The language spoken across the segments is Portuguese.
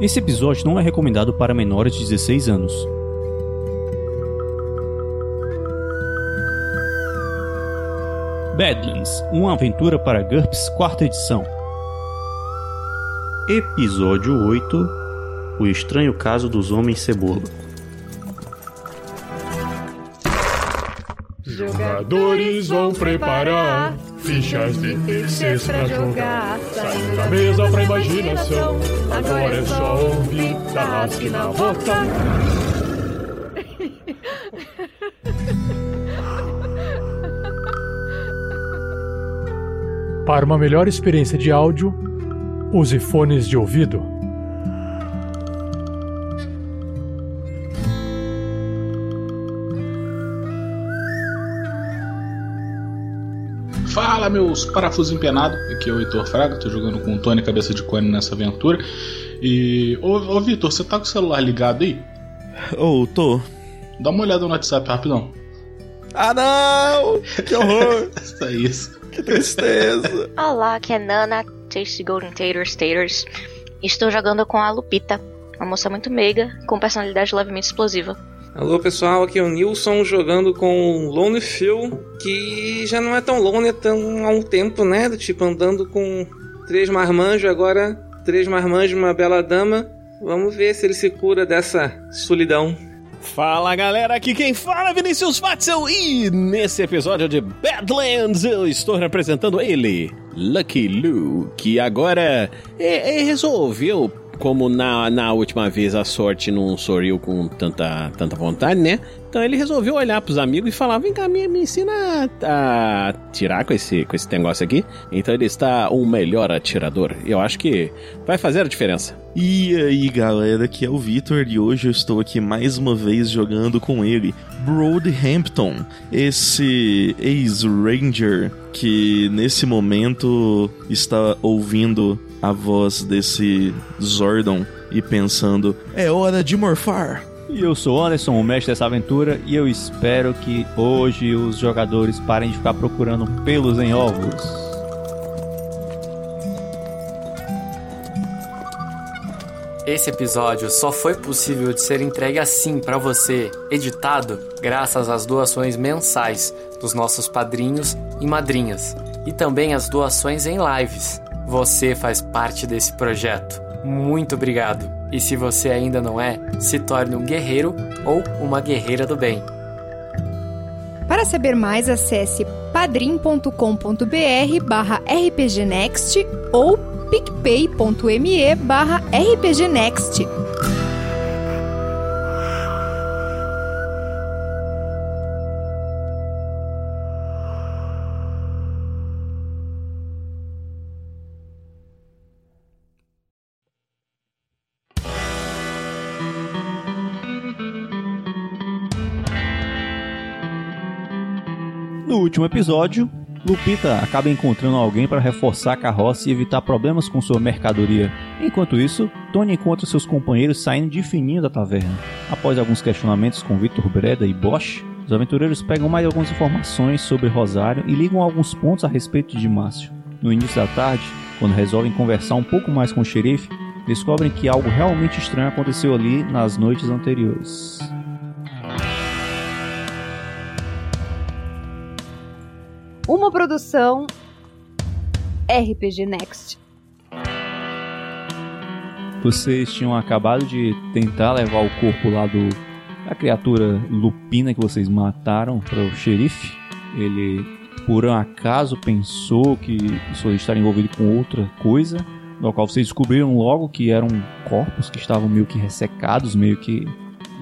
Esse episódio não é recomendado para menores de 16 anos. Badlands, uma aventura para GURPS, quarta edição. Episódio 8 O estranho caso dos homens cebola. Jogadores vão preparar fichas de terceiros pra jogar. Saindo da mesa pra imaginação. Agora é só ouvir Tarrasque na bota. Para uma melhor experiência de áudio, use fones de ouvido. Meus parafusos empenados. Aqui é o Heitor Fraga, tô jogando com o Tony Cabeça de Cone nessa aventura. E. Ô, ô Vitor, você tá com o celular ligado aí? Ô, oh, tô. Dá uma olhada no WhatsApp rapidão. Ah, não! Que horror! é isso. Que tristeza. Olá, aqui é Nana, Tasty Golden Taters Taters. Estou jogando com a Lupita, uma moça muito meiga, com personalidade levemente explosiva. Alô pessoal, aqui é o Nilson jogando com o Lone Phil, que já não é tão lone tão há um tempo, né? Tipo andando com três marmanjos, agora três marmanjos e uma bela dama. Vamos ver se ele se cura dessa solidão. Fala galera, aqui quem fala é Vinícius Fatzel e nesse episódio de Badlands eu estou representando ele, Lucky Lou, que agora é, é, resolveu como na, na última vez a sorte não sorriu com tanta, tanta vontade, né? Então ele resolveu olhar pros amigos e falar: vem cá, me, me ensina a, tirar com esse, com esse negócio aqui. Então ele está um melhor atirador. Eu acho que vai fazer a diferença. E aí galera, aqui é o Vitor e hoje eu estou aqui mais uma vez jogando com ele, Broadhampton, esse ex-ranger que nesse momento está ouvindo a voz desse Zordon e pensando: é hora de morfar. E eu sou Anderson, o mestre dessa aventura, e eu espero que hoje os jogadores parem de ficar procurando pelos em ovos. Esse episódio só foi possível de ser entregue assim para você, editado, graças às doações mensais dos nossos padrinhos e madrinhas, e também as doações em lives. Você faz parte desse projeto. Muito obrigado. E se você ainda não é, se torne um guerreiro ou uma guerreira do bem. Para saber mais, acesse padrim.com.br barra rpgnext ou picpay.me barra rpgnext. Último episódio, Lupita acaba encontrando alguém para reforçar a carroça e evitar problemas com sua mercadoria. Enquanto isso, Tony encontra seus companheiros saindo de fininho da taverna. Após alguns questionamentos com Victor Breda e Bosch, os aventureiros pegam mais algumas informações sobre Rosário e ligam alguns pontos a respeito de Márcio. No início da tarde, quando resolvem conversar um pouco mais com o xerife, descobrem que algo realmente estranho aconteceu ali nas noites anteriores. Uma produção RPG Next. Vocês tinham acabado de tentar levar o corpo lá do da criatura lupina que vocês mataram para o xerife. Ele, por um acaso, pensou que isso estaria envolvido com outra coisa, no qual vocês descobriram logo que eram corpos que estavam meio que ressecados, meio que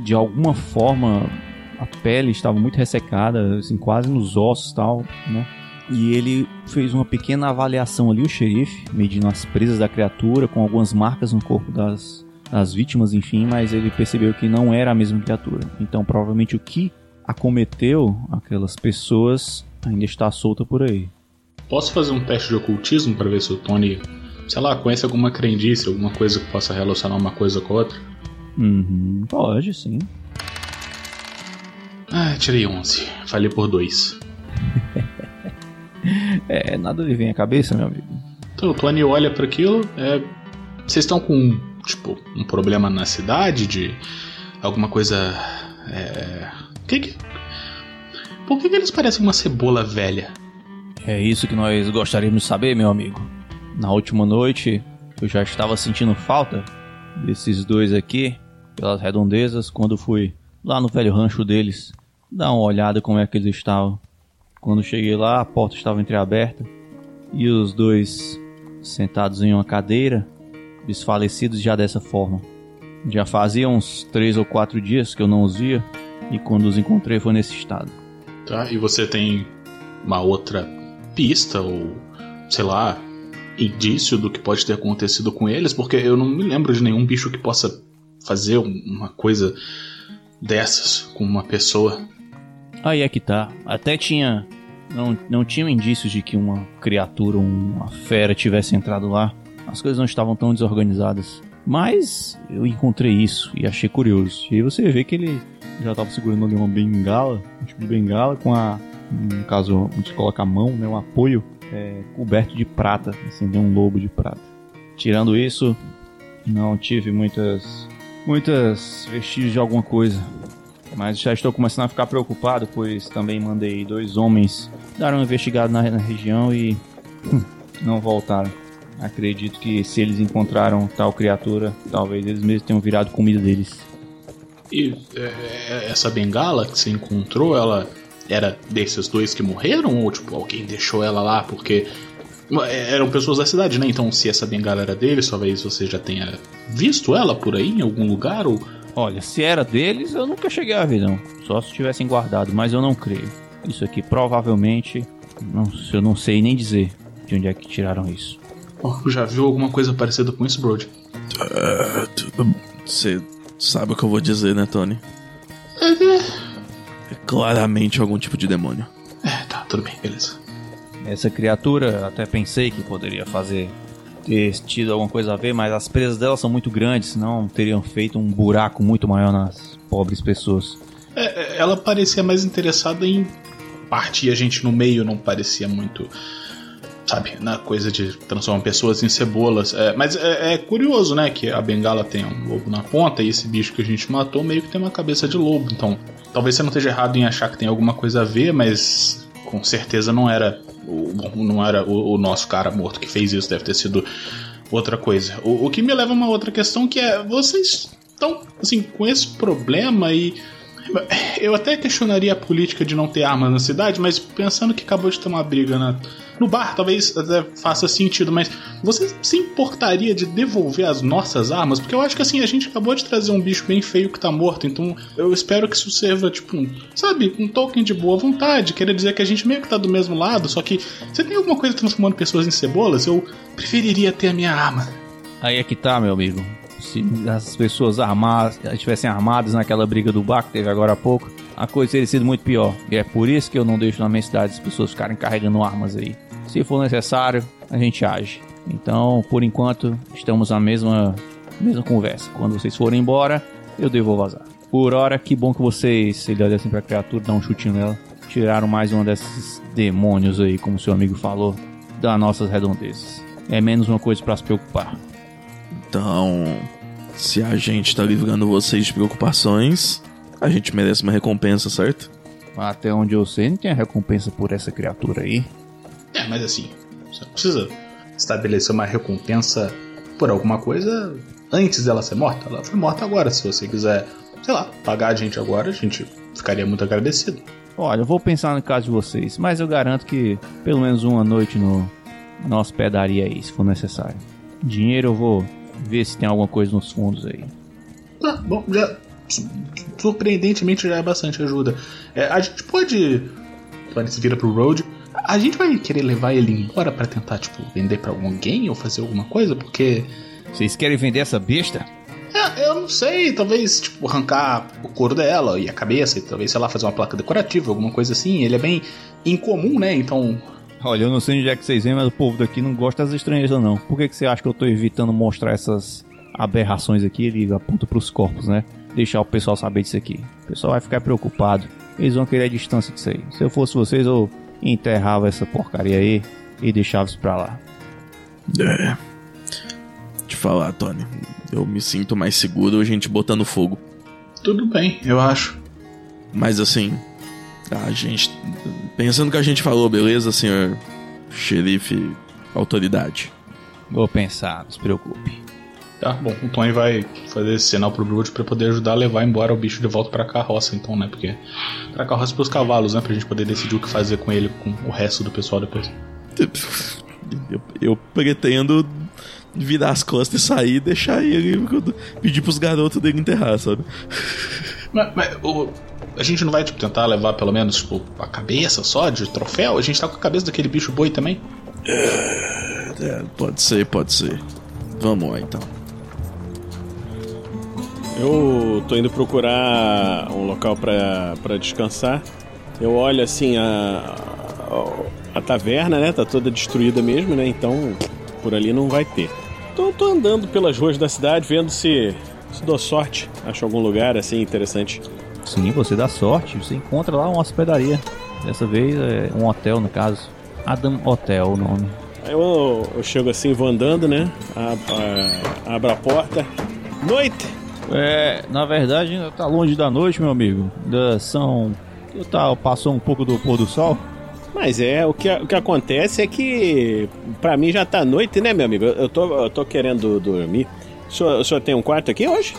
de alguma forma a pele estava muito ressecada, assim, quase nos ossos tal, né? E ele fez uma pequena avaliação ali, o xerife, medindo as presas da criatura, com algumas marcas no corpo das, das vítimas, enfim, mas ele percebeu que não era a mesma criatura. Então, provavelmente o que acometeu aquelas pessoas ainda está solta por aí. Posso fazer um teste de ocultismo para ver se o Tony, sei lá, conhece alguma crendice, alguma coisa que possa relacionar uma coisa com a outra? Uhum, pode, sim. Ah, tirei 11. Falei por 2. é, nada lhe vem à cabeça, meu amigo. Então o Tony olha para aquilo. É, vocês estão com tipo, um problema na cidade, de alguma coisa. É. Que que... Por que, que eles parecem uma cebola velha? É isso que nós gostaríamos de saber, meu amigo. Na última noite, eu já estava sentindo falta desses dois aqui, pelas redondezas, quando fui lá no velho rancho deles, dar uma olhada como é que eles estavam. Quando cheguei lá, a porta estava entreaberta e os dois sentados em uma cadeira, desfalecidos já dessa forma. Já fazia uns três ou quatro dias que eu não os via e quando os encontrei foi nesse estado. Tá, e você tem uma outra pista ou, sei lá, indício do que pode ter acontecido com eles? Porque eu não me lembro de nenhum bicho que possa fazer uma coisa dessas com uma pessoa. Aí é que tá. Até tinha. Não, não tinham indícios de que uma criatura, uma fera tivesse entrado lá. As coisas não estavam tão desorganizadas. Mas eu encontrei isso e achei curioso. E aí você vê que ele já estava segurando ali uma bengala, um tipo de bengala, com a. No caso, onde se coloca a mão, né, um apoio é, coberto de prata, assim, de um lobo de prata. Tirando isso, não tive muitas muitas vestígios de alguma coisa. Mas já estou começando a ficar preocupado, pois também mandei dois homens dar uma investigada na, na região e hum, não voltaram. Acredito que se eles encontraram tal criatura, talvez eles mesmos tenham virado comida deles. E é, é, essa bengala que você encontrou, ela era desses dois que morreram? Ou tipo, alguém deixou ela lá porque eram pessoas da cidade, né? Então, se essa bengala era deles, talvez você já tenha visto ela por aí em algum lugar ou. Olha, se era deles, eu nunca cheguei a ver, não. Só se tivessem guardado, mas eu não creio. Isso aqui provavelmente. Não, eu não sei nem dizer de onde é que tiraram isso. Oh, já viu alguma coisa parecida com isso, Brody? Você sabe o que eu vou dizer, né, Tony? É, É claramente algum tipo de demônio. é, tá, tudo bem, beleza. Essa criatura, até pensei que poderia fazer ter tido alguma coisa a ver, mas as presas dela são muito grandes, senão teriam feito um buraco muito maior nas pobres pessoas. É, é, ela parecia mais interessada em partir a gente no meio, não parecia muito. Sabe, na coisa de transformar pessoas em cebolas. É, mas é, é curioso, né? Que a bengala tem um lobo na ponta e esse bicho que a gente matou meio que tem uma cabeça de lobo. Então, talvez você não esteja errado em achar que tem alguma coisa a ver, mas com certeza não era o, não era o, o, nosso cara morto que fez isso, deve ter sido outra coisa. O, o que me leva a uma outra questão que é: vocês estão assim, com esse problema e. Eu até questionaria a política de não ter armas na cidade, mas pensando que acabou de ter uma briga na, no bar, talvez até faça sentido, mas você se importaria de devolver as nossas armas? Porque eu acho que assim, a gente acabou de trazer um bicho bem feio que tá morto, então eu espero que isso serva, tipo, um, sabe, um token de boa vontade, querer dizer que a gente meio que tá do mesmo lado, só que você tem alguma coisa transformando pessoas em cebolas? Eu preferiria ter a minha arma. Aí é que tá, meu amigo. Se as pessoas armadas, estivessem armadas naquela briga do bar que teve agora há pouco, a coisa teria sido muito pior. E é por isso que eu não deixo na minha cidade as pessoas ficarem carregando armas aí. Se for necessário, a gente age. Então, por enquanto, estamos na mesma, mesma conversa. Quando vocês forem embora, eu devo vazar. Por hora, que bom que vocês, ele olha assim pra criatura, dá um chutinho nela, tiraram mais um desses demônios aí, como seu amigo falou, das nossas redondezas. É menos uma coisa para se preocupar. Então, se a gente tá livrando vocês de preocupações, a gente merece uma recompensa, certo? Até onde eu sei, não tem recompensa por essa criatura aí. Mas assim, você não precisa estabelecer uma recompensa por alguma coisa antes dela ser morta. Ela foi morta agora. Se você quiser, sei lá, pagar a gente agora, a gente ficaria muito agradecido. Olha, eu vou pensar no caso de vocês, mas eu garanto que pelo menos uma noite no, na hospedaria aí, se for necessário. Dinheiro eu vou ver se tem alguma coisa nos fundos aí. Tá, bom, já. Surpreendentemente já é bastante ajuda. É, a gente pode. Se vira pro Road, a gente vai querer levar ele embora para tentar, tipo, vender para alguém ou fazer alguma coisa, porque. Vocês querem vender essa besta? É, eu não sei, talvez, tipo, arrancar o couro dela e a cabeça, e talvez, sei lá, fazer uma placa decorativa, alguma coisa assim. Ele é bem incomum, né? Então. Olha, eu não sei onde é que vocês vêm, mas o povo daqui não gosta das estranhezas, não. Por que, que você acha que eu tô evitando mostrar essas aberrações aqui? Ele aponta pros corpos, né? Deixar o pessoal saber disso aqui. O pessoal vai ficar preocupado. Eles vão querer a distância disso aí. Se eu fosse vocês, eu enterrava essa porcaria aí e deixava isso pra lá. É. Te falar, Tony. Eu me sinto mais seguro a gente botando fogo. Tudo bem, eu acho. Mas assim, a gente. Pensando que a gente falou, beleza, senhor xerife, autoridade? Vou pensar, não se preocupe. Tá bom, o Tony vai fazer esse sinal pro Brood pra poder ajudar a levar embora o bicho de volta pra carroça, então, né? Porque. Pra carroça pros cavalos, né? Pra gente poder decidir o que fazer com ele, com o resto do pessoal depois. Eu, eu pretendo virar as costas e sair e deixar ele pedir pros garotos dele enterrar, sabe? Mas, mas o, a gente não vai tipo, tentar levar pelo menos tipo, a cabeça só de troféu? A gente tá com a cabeça daquele bicho boi também? É, pode ser, pode ser. Vamos lá então. Eu tô indo procurar um local para descansar. Eu olho assim a, a, a taverna, né? Tá toda destruída mesmo, né? Então por ali não vai ter. Então tô andando pelas ruas da cidade vendo se, se dou sorte, acho algum lugar assim interessante. Sim, você dá sorte, você encontra lá uma hospedaria. Dessa vez é um hotel, no caso. Adam Hotel o nome. Aí eu, eu chego assim, vou andando, né? abro a porta. Noite! É, na verdade ainda tá longe da noite, meu amigo. Da são. Tá, passou um pouco do pôr do sol. Mas é, o que, o que acontece é que pra mim já tá noite, né, meu amigo? Eu tô, eu tô querendo dormir. O senhor, o senhor tem um quarto aqui hoje?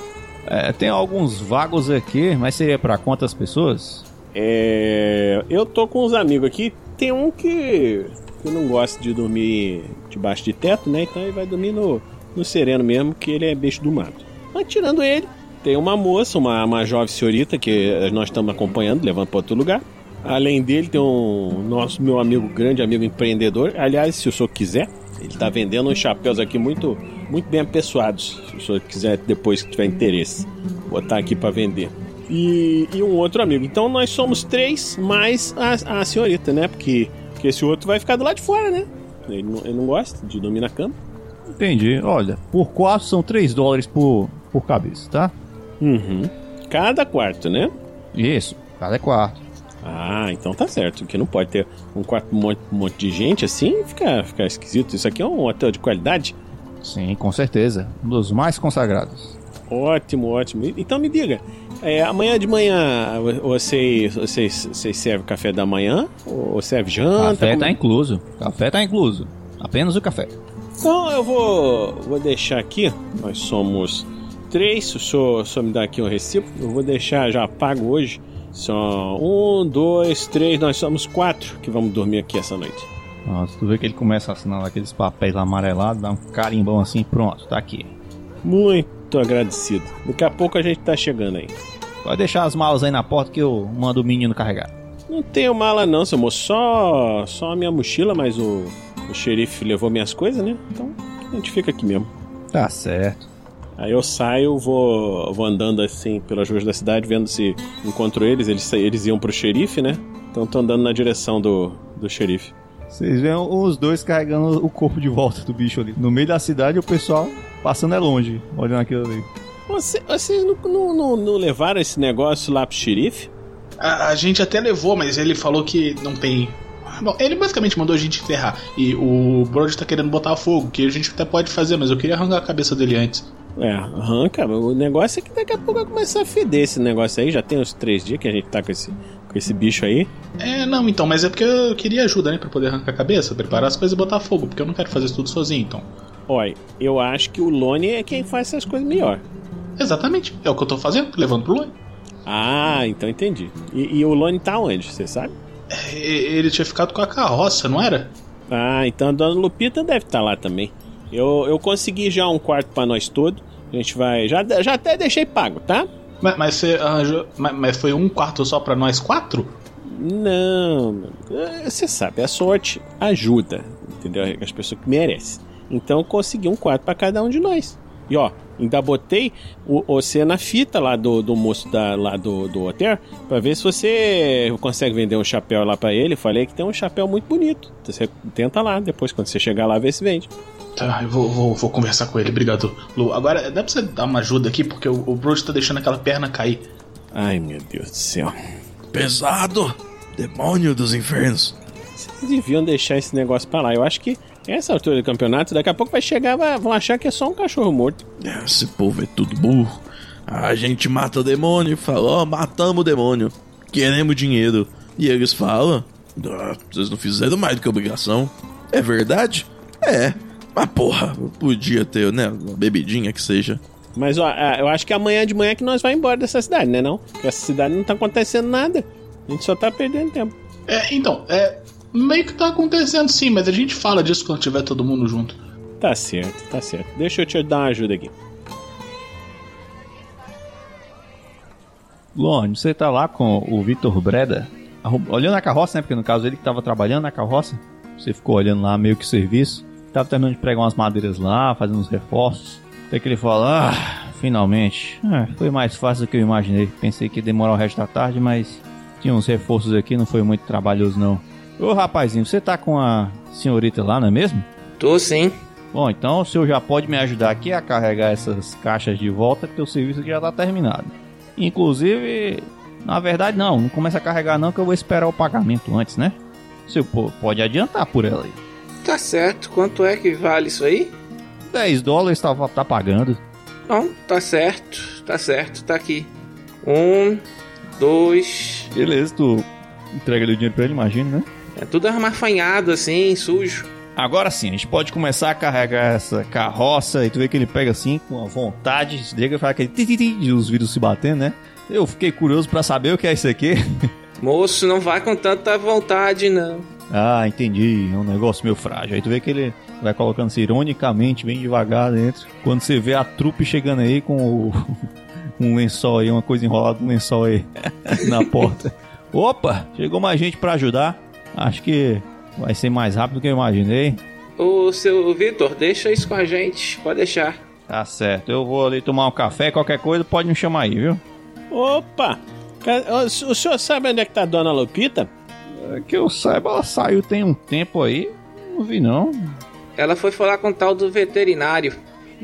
É, tem alguns vagos aqui, mas seria para quantas pessoas? É, eu tô com uns amigos aqui. Tem um que, que não gosta de dormir debaixo de teto, né? Então ele vai dormir no, no sereno mesmo, que ele é bicho do mato. Mas tirando ele, tem uma moça, uma, uma jovem senhorita que nós estamos acompanhando, levando para outro lugar. Além dele, tem um nosso meu amigo, grande amigo empreendedor. Aliás, se o senhor quiser, ele está vendendo uns chapéus aqui muito, muito bem apessoados. Se o senhor quiser, depois que tiver interesse, botar aqui para vender. E, e, um outro amigo. Então nós somos três, mais a, a senhorita, né? Porque, porque esse outro vai ficar do lado de fora, né? Ele não, ele não gosta de dormir na cama. Entendi. Olha, por quatro são 3 dólares por, por cabeça, tá? Uhum. Cada quarto, né? Isso, cada quarto. Ah, então tá certo. Que não pode ter um quarto um monte, um monte de gente assim, fica, fica esquisito. Isso aqui é um hotel de qualidade? Sim, com certeza. Um dos mais consagrados. Ótimo, ótimo. Então me diga, é, amanhã de manhã vocês, vocês, vocês servem café da manhã? Ou serve janta? Café como... tá incluso. Café tá incluso. Apenas o café. Então eu vou, vou deixar aqui. Nós somos três. O senhor, o senhor me dá aqui um recibo. Eu vou deixar já pago hoje são um, dois, três, nós somos quatro que vamos dormir aqui essa noite. Nossa, tu vê que ele começa a assinar aqueles papéis amarelados, dá um carimbão assim, pronto, tá aqui. Muito agradecido. Daqui a pouco a gente tá chegando aí. Pode deixar as malas aí na porta que eu mando o menino carregar. Não tenho mala não, seu moço. Só, só a minha mochila, mas o, o xerife levou minhas coisas, né? Então a gente fica aqui mesmo. Tá certo. Aí eu saio, vou, vou andando assim pelas ruas da cidade, vendo se encontro eles. Eles, eles iam pro xerife, né? Então tô andando na direção do, do xerife. Vocês veem os dois carregando o corpo de volta do bicho ali. No meio da cidade, o pessoal passando é longe, olhando aquilo ali. Você, vocês não, não, não, não levaram esse negócio lá pro xerife? A, a, gente até levou, mas ele falou que não tem. Bom, ele basicamente mandou a gente enterrar. E o Brody tá querendo botar fogo, que a gente até pode fazer, mas eu queria arrancar a cabeça dele antes. É, arranca. O negócio é que daqui a pouco vai começar a feder esse negócio aí. Já tem uns três dias que a gente tá com esse, com esse bicho aí. É, não, então, mas é porque eu queria ajuda, né? Pra poder arrancar a cabeça, preparar as coisas e botar fogo, porque eu não quero fazer isso tudo sozinho, então. Olha, eu acho que o Lone é quem faz essas coisas melhor. Exatamente, é o que eu tô fazendo, levando pro Lone. Ah, então entendi. E, e o Lone tá onde, você sabe? É, ele tinha ficado com a carroça, não era? Ah, então a dona Lupita deve estar tá lá também. Eu, eu consegui já um quarto para nós todos. A gente vai. Já, já até deixei pago, tá? Mas, mas você arranjou. Mas, mas, foi um quarto só para nós quatro? Não. Você sabe, a sorte ajuda. Entendeu? As pessoas que merecem. Então eu consegui um quarto para cada um de nós. E ó, ainda botei o, você na fita lá do, do moço da, lá do, do hotel para ver se você consegue vender um chapéu lá para ele. Falei que tem um chapéu muito bonito. Você tenta lá, depois quando você chegar lá, ver se vende. Tá, eu vou, vou, vou conversar com ele, obrigado, Lu. Agora, dá pra você dar uma ajuda aqui, porque o, o Brody tá deixando aquela perna cair. Ai, meu Deus do céu. Pesado! Demônio dos infernos. Vocês deviam deixar esse negócio pra lá. Eu acho que Essa altura do campeonato, daqui a pouco vai chegar, vão achar que é só um cachorro morto. Esse povo é tudo burro. A gente mata o demônio e fala, ó, matamos o demônio. Queremos dinheiro. E eles falam, "Ah, vocês não fizeram mais do que obrigação. É verdade? É. Mas porra, podia ter, né, uma bebidinha que seja. Mas ó, ah, eu acho que amanhã de manhã que nós vamos embora dessa cidade, né não? Porque essa cidade não tá acontecendo nada. A gente só tá perdendo tempo. É, então, é. Meio que tá acontecendo sim, mas a gente fala disso quando tiver todo mundo junto. Tá certo, tá certo. Deixa eu te dar uma ajuda aqui. Lone, você tá lá com o Vitor Breda, olhando a carroça, né? Porque no caso ele que tava trabalhando na carroça. Você ficou olhando lá meio que serviço. Tava terminando de pregar umas madeiras lá, fazendo uns reforços. Até que ele fala, ah, finalmente. É, foi mais fácil do que eu imaginei. Pensei que ia demorar o resto da tarde, mas tinha uns reforços aqui, não foi muito trabalhoso não. Ô rapazinho, você tá com a senhorita lá, não é mesmo? Tô sim. Bom, então o senhor já pode me ajudar aqui a carregar essas caixas de volta, que o serviço aqui já tá terminado. Inclusive, na verdade não, não começa a carregar não, que eu vou esperar o pagamento antes, né? O senhor pode adiantar por ela aí. Tá certo. Quanto é que vale isso aí? 10 dólares tá, tá pagando. Não, tá certo. Tá certo. Tá aqui. Um, dois. Beleza, tu entrega ali o dinheiro pra ele, imagina, né? É tudo armafanhado assim, sujo. Agora sim, a gente pode começar a carregar essa carroça e tu vê que ele pega assim com a vontade, se liga e faz aquele ti, ti, ti, de os vidros se batendo, né? Eu fiquei curioso pra saber o que é isso aqui. Moço, não vai com tanta vontade, não. Ah, entendi, é um negócio meio frágil. Aí tu vê que ele vai colocando-se ironicamente, bem devagar dentro. Quando você vê a trupe chegando aí com o, um lençol aí, uma coisa enrolada um lençol aí na porta. Opa, chegou mais gente pra ajudar. Acho que vai ser mais rápido do que eu imaginei. Ô, seu Vitor, deixa isso com a gente. Pode deixar. Tá certo, eu vou ali tomar um café, qualquer coisa pode me chamar aí, viu? Opa! O senhor sabe onde é que tá a dona Lupita? Que eu saiba, ela saiu tem um tempo aí. Não vi não. Ela foi falar com o tal do veterinário.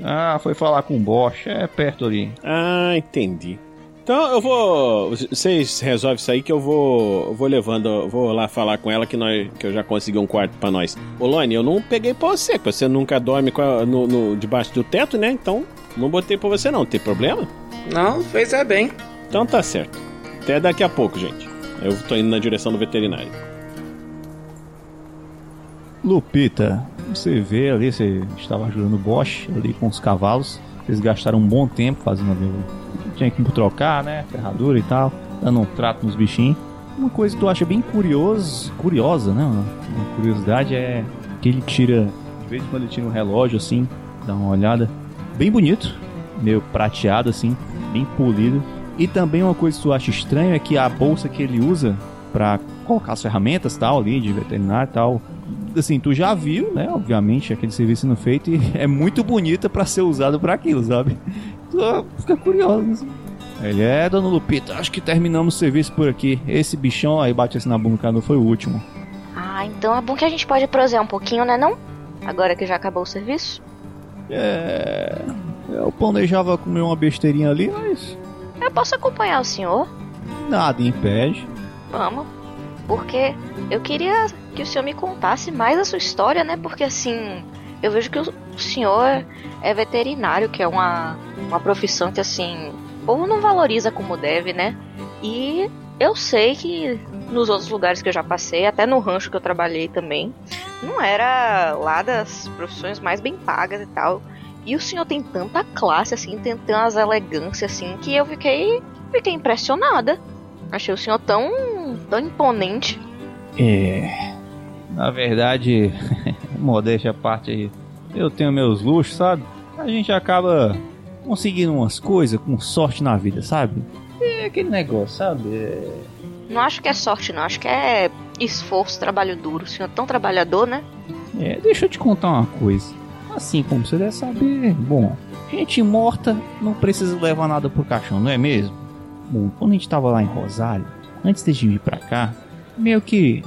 Ah, foi falar com o Bosch, é perto ali. Ah, entendi. Então eu vou. Vocês resolvem isso aí que eu vou. eu vou levando. eu Vou lá falar com ela que, nós, que eu já consegui um quarto pra nós. Ô Lone, eu não peguei pra você, porque você nunca dorme com a- no, no- debaixo do teto, né? Então não botei pra você não. Tem problema? Não, fez é bem. Então tá certo. Até daqui a pouco, gente. Eu tô indo na direção do veterinário. Lupita, você vê ali, você estava ajudando o Bosch ali com os cavalos. Eles gastaram um bom tempo fazendo ali. Tinha que trocar, né? Ferradura e tal. Dando um trato nos bichinhos. Uma coisa que tu acha bem curioso, curiosa, né? Uma curiosidade é que ele tira, de vez em quando ele tira um relógio assim, dá uma olhada. Bem bonito, meio prateado assim, bem polido. E também uma coisa que tu acha estranho é que a bolsa que ele usa pra colocar as ferramentas tal ali de veterinário e tal, assim, tu já viu, né, obviamente, aquele serviço sendo feito e é muito bonita pra ser usado pra aquilo, sabe? Tu fica curioso. Assim. Ele é, dona Lupita, acho que terminamos o serviço por aqui. Esse bichão aí bate assim na bunda cara, não foi o último. Ah, então é bom que a gente pode prosear um pouquinho, né não? Agora que já acabou o serviço. É. Eu planejava comer uma besteirinha ali, mas posso acompanhar o senhor? nada impede. Vamos. Porque eu queria que o senhor me contasse mais a sua história, né? Porque assim, eu vejo que o senhor é veterinário, que é uma, uma profissão que assim, o povo não valoriza como deve, né? E eu sei que nos outros lugares que eu já passei, até no rancho que eu trabalhei também, não era lá das profissões mais bem pagas e tal. E o senhor tem tanta classe, assim, tem tantas elegâncias, assim, que eu fiquei, fiquei impressionada. Achei o senhor tão, tão imponente. É. Na verdade, modéstia à parte aí, eu tenho meus luxos, sabe? A gente acaba conseguindo umas coisas com sorte na vida, sabe? É aquele negócio, sabe? É... Não acho que é sorte, não. Acho que é esforço, trabalho duro. O senhor é tão trabalhador, né? É, deixa eu te contar uma coisa. Assim como você deve saber, bom, gente morta não precisa levar nada pro caixão, não é mesmo? Bom, quando a gente tava lá em Rosário, antes de vir pra cá, meio que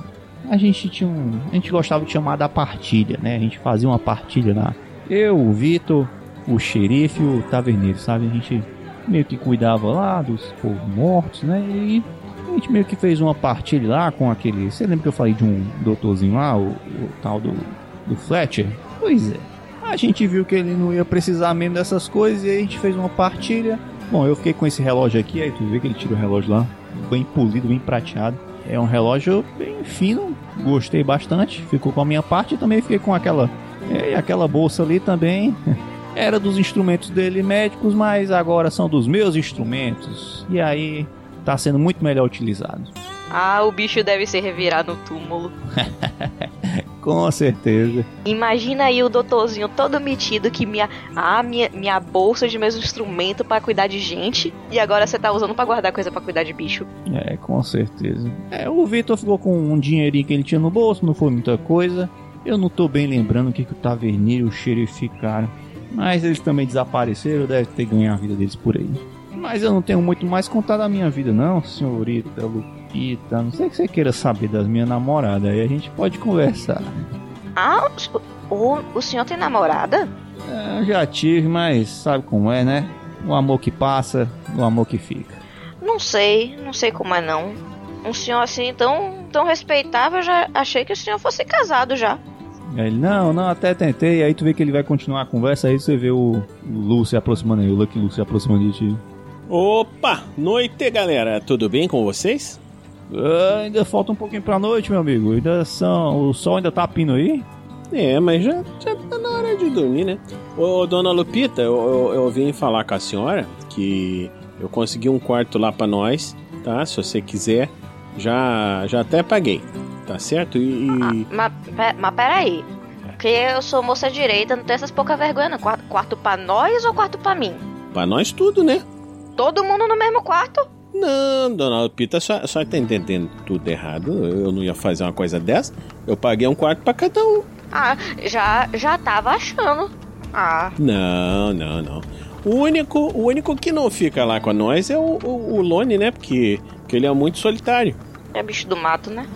a gente tinha um. A gente gostava de chamar da partilha, né? A gente fazia uma partilha lá. Eu, o Vitor, o xerife e o taverneiro, sabe? A gente meio que cuidava lá dos povos mortos, né? E a gente meio que fez uma partilha lá com aquele. Você lembra que eu falei de um doutorzinho lá, o, o tal do do Fletcher? Pois é. A gente viu que ele não ia precisar mesmo dessas coisas e aí a gente fez uma partilha. Bom, eu fiquei com esse relógio aqui, aí tu vê que ele tira o relógio lá, bem polido, bem prateado. É um relógio bem fino, gostei bastante. Ficou com a minha parte e também fiquei com aquela. É, aquela bolsa ali também. Era dos instrumentos dele médicos, mas agora são dos meus instrumentos. E aí tá sendo muito melhor utilizado. Ah, o bicho deve se revirar no túmulo. Com certeza. Imagina aí o doutorzinho todo metido que minha, ah, minha, minha bolsa de meus instrumentos para cuidar de gente e agora você tá usando para guardar coisa para cuidar de bicho. É, com certeza. É, o Vitor ficou com um dinheirinho que ele tinha no bolso, não foi muita coisa. Eu não tô bem lembrando o que, que o Taverneiro e o xerife ficaram. Mas eles também desapareceram, deve ter ganho a vida deles por aí. Mas eu não tenho muito mais contar da minha vida, não, senhorita Lupita. Não sei que você queira saber das minhas namoradas, aí a gente pode conversar. Ah, o, o senhor tem namorada? É, já tive, mas sabe como é, né? O amor que passa, o amor que fica. Não sei, não sei como é não. Um senhor assim tão, tão respeitável, já achei que o senhor fosse casado já. Ele, não, não, até tentei. Aí tu vê que ele vai continuar a conversa, aí você vê o Lu se aproximando aí, o Lucky Lu se aproximando de ti. Opa, noite galera, tudo bem com vocês? Ah, ainda falta um pouquinho pra noite, meu amigo. Ainda são. O sol ainda tá pindo aí? É, mas já, já tá na hora de dormir, né? Ô, dona Lupita, eu, eu, eu vim falar com a senhora que eu consegui um quarto lá pra nós, tá? Se você quiser, já, já até paguei, tá certo? E. Ah, mas, mas peraí. Porque eu sou moça direita, não tem essas poucas vergonhas, não. Quarto, quarto pra nós ou quarto pra mim? Pra nós tudo, né? Todo mundo no mesmo quarto? Não, dona Lupita, só, só tá entendendo tudo errado. Eu não ia fazer uma coisa dessa. Eu paguei um quarto pra cada um. Ah, já, já tava achando. Ah. Não, não, não. O único, o único que não fica lá com nós é o, o, o Lone, né? Porque, porque ele é muito solitário. É bicho do mato, né?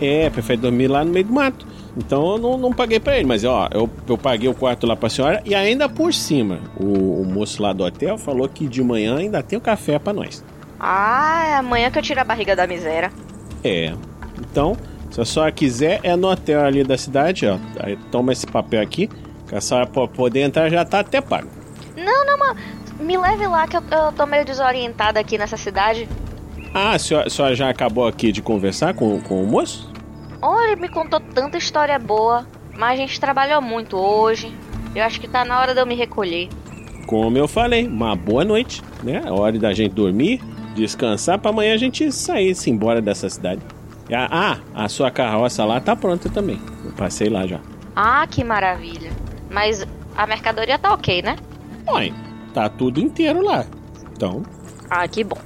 É, prefere dormir lá no meio do mato. Então eu não, não paguei pra ele, mas ó, eu, eu paguei o quarto lá pra senhora e ainda por cima, o, o moço lá do hotel falou que de manhã ainda tem o café pra nós. Ah, é amanhã que eu tiro a barriga da miséria. É. Então, se a senhora quiser, é no hotel ali da cidade, ó. Aí toma esse papel aqui, que a senhora poder entrar já tá até pago. Não, não, mas me leve lá que eu, eu tô meio desorientada aqui nessa cidade. Ah, a senhora, a senhora já acabou aqui de conversar com, com o moço? Olha, ele me contou tanta história boa, mas a gente trabalhou muito hoje. Eu acho que tá na hora de eu me recolher. Como eu falei, uma boa noite, né? Hora da gente dormir, descansar pra amanhã a gente sair, se embora dessa cidade. Ah, a sua carroça lá tá pronta também. Eu passei lá já. Ah, que maravilha. Mas a mercadoria tá ok, né? Oi, tá tudo inteiro lá. Então. Ah, que bom.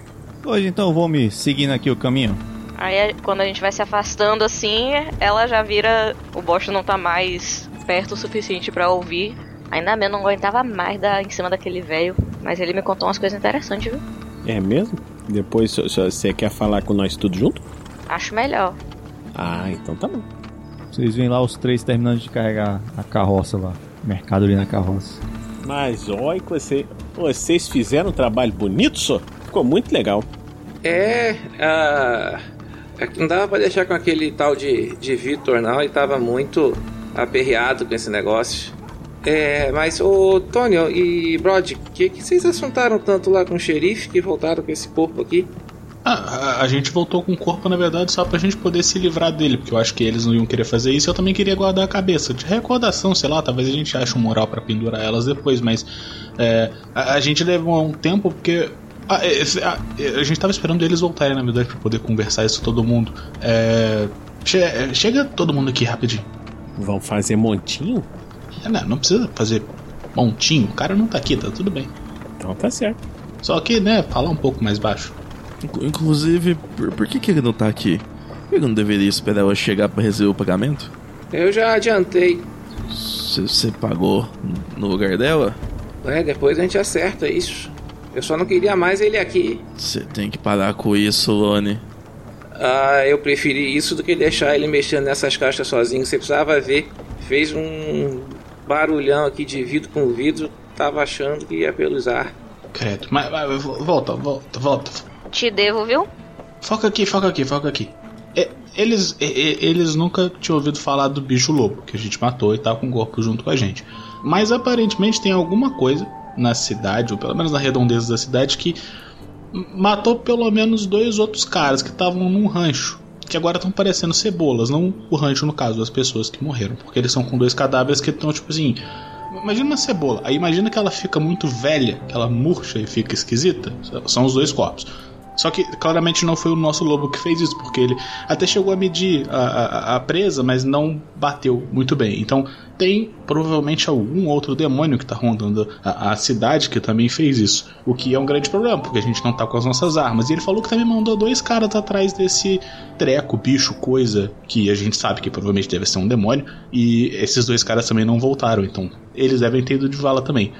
Hoje então vou me seguindo aqui o caminho. Aí quando a gente vai se afastando assim, ela já vira. O Bosch não tá mais perto o suficiente para ouvir. Ainda bem, eu não aguentava mais da, em cima daquele velho. Mas ele me contou umas coisas interessantes, viu? É mesmo? Depois você quer falar com nós tudo junto? Acho melhor. Ah, então tá bom. Vocês vêm lá os três terminando de carregar a carroça lá. Mercado ali na carroça. Mas olha que você, vocês fizeram um trabalho bonito, só. Ficou muito legal. É, ah, é que não dava pra deixar com aquele tal de, de Vitor, não. Ele tava muito aperreado com esse negócio. É, mas, ô Tony e Brod, o que, que vocês assuntaram tanto lá com o xerife que voltaram com esse corpo aqui? Ah, a, a gente voltou com o corpo, na verdade, só pra gente poder se livrar dele, porque eu acho que eles não iam querer fazer isso. Eu também queria guardar a cabeça. De recordação, sei lá, talvez a gente ache um moral para pendurar elas depois, mas é, a, a, gente levou um tempo porque. A, a, a, gente tava esperando eles voltarem, na verdade, pra poder conversar isso com todo mundo. É, che, chega todo mundo aqui rapidinho. Vão fazer montinho? É, não, não precisa fazer montinho. O cara não tá aqui, tá tudo bem. Então tá certo. Só que, né, falar um pouco mais baixo. Inclusive, por, por que, que ele não tá aqui? Ele não deveria esperar ela chegar para receber o pagamento? Eu já adiantei. Você pagou no lugar dela? É, depois a gente acerta isso. Eu só não queria mais ele aqui. Você tem que parar com isso, Lone. Ah, eu preferi isso do que deixar ele mexendo nessas caixas sozinho. Você precisava ver. Fez um barulhão aqui de vidro com vidro. Tava achando que ia pelos ar. Credo. Mas, mas volta, volta, volta. Te devo, viu? Foca aqui, foca aqui, foca aqui. É, eles, e- e- eles nunca tinham ouvido falar do bicho lobo, que a gente matou e tá com o corpo junto com a gente. Mas aparentemente tem alguma coisa na cidade, ou pelo menos na redondeza da cidade, que matou pelo menos dois outros caras que estavam num rancho. Que agora estão parecendo cebolas, não o rancho no caso das pessoas que morreram. Porque eles são com dois cadáveres que estão, tipo assim. Imagina uma cebola. Aí imagina que ela fica muito velha, que ela murcha e fica esquisita. São os dois corpos. Só que claramente não foi o nosso lobo que fez isso, porque ele até chegou a medir a, a, a presa, mas não bateu muito bem. Então tem provavelmente algum outro demônio que tá rondando a, a cidade que também fez isso. O que é um grande problema, porque a gente não tá com as nossas armas. E ele falou que também mandou dois caras atrás desse treco, bicho, coisa, que a gente sabe que provavelmente deve ser um demônio. E esses dois caras também não voltaram, então eles devem ter ido de vala também.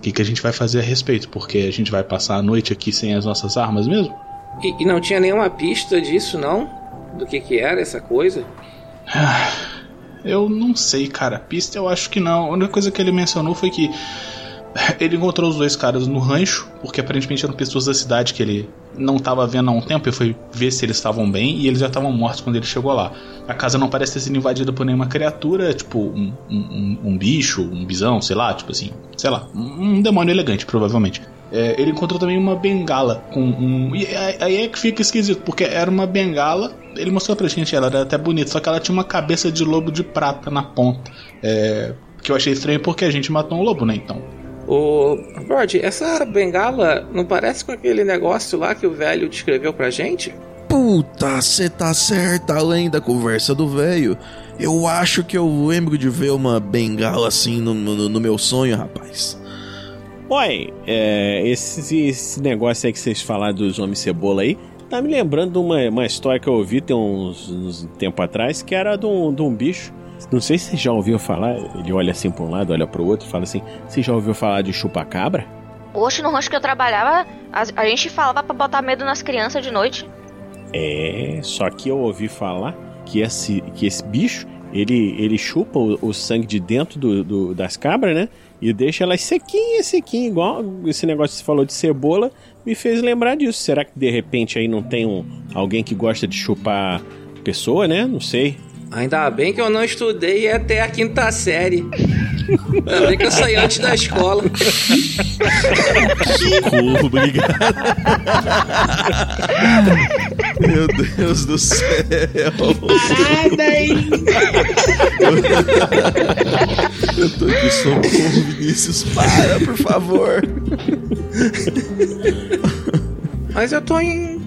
O que, que a gente vai fazer a respeito? Porque a gente vai passar a noite aqui sem as nossas armas mesmo? E, e não tinha nenhuma pista disso, não? Do que que era essa coisa? Eu não sei, cara. Pista eu acho que não. A única coisa que ele mencionou foi que ele encontrou os dois caras no rancho, porque aparentemente eram pessoas da cidade que ele não estava vendo há um tempo e foi ver se eles estavam bem e eles já estavam mortos quando ele chegou lá. A casa não parece ter sido invadida por nenhuma criatura, tipo um, um, um- bicho, um bisão, sei lá, tipo assim, sei lá, um, demônio elegante, provavelmente. É, ele encontrou também uma bengala com um. E aí aí é que fica esquisito, porque era uma bengala. Ele mostrou pra gente, ela era até bonita, só que ela tinha uma cabeça de lobo de prata na ponta. É, que eu achei estranho porque a gente matou um lobo, né? Então. Ô, Brod, essa bengala não parece com aquele negócio lá que o velho descreveu pra gente? Puta, cê tá certa além da conversa do velho. Eu acho que eu lembro de ver uma bengala assim no, no- no meu sonho, rapaz. Oi, é, esse, esse negócio aí que vocês falaram dos homens cebola aí, tá me lembrando de uma, uma história que eu ouvi tem uns, uns tempo atrás, que era de um, de um bicho. Não sei se você já ouviu falar, ele olha assim pra um lado, olha pro outro e fala assim: Você já ouviu falar de chupacabra? Poxa, no rancho que eu trabalhava, a, a gente falava pra botar medo nas crianças de noite. É, só que eu ouvi falar que esse, que esse bicho, ele, ele chupa o, o sangue de dentro do, do- das cabras, né? E deixa elas sequinhas, sequinhas, igual esse negócio que você falou de cebola, me fez lembrar disso. Será que de repente aí não tem um, alguém que gosta de chupar pessoa, né? Não sei. Ainda bem que eu não estudei até a quinta série. Ainda bem que eu saí antes da escola. Socorro, obrigado. Meu Deus do céu. Eu tô aqui, socorro, Vinícius. Para, por favor. Mas eu tô em.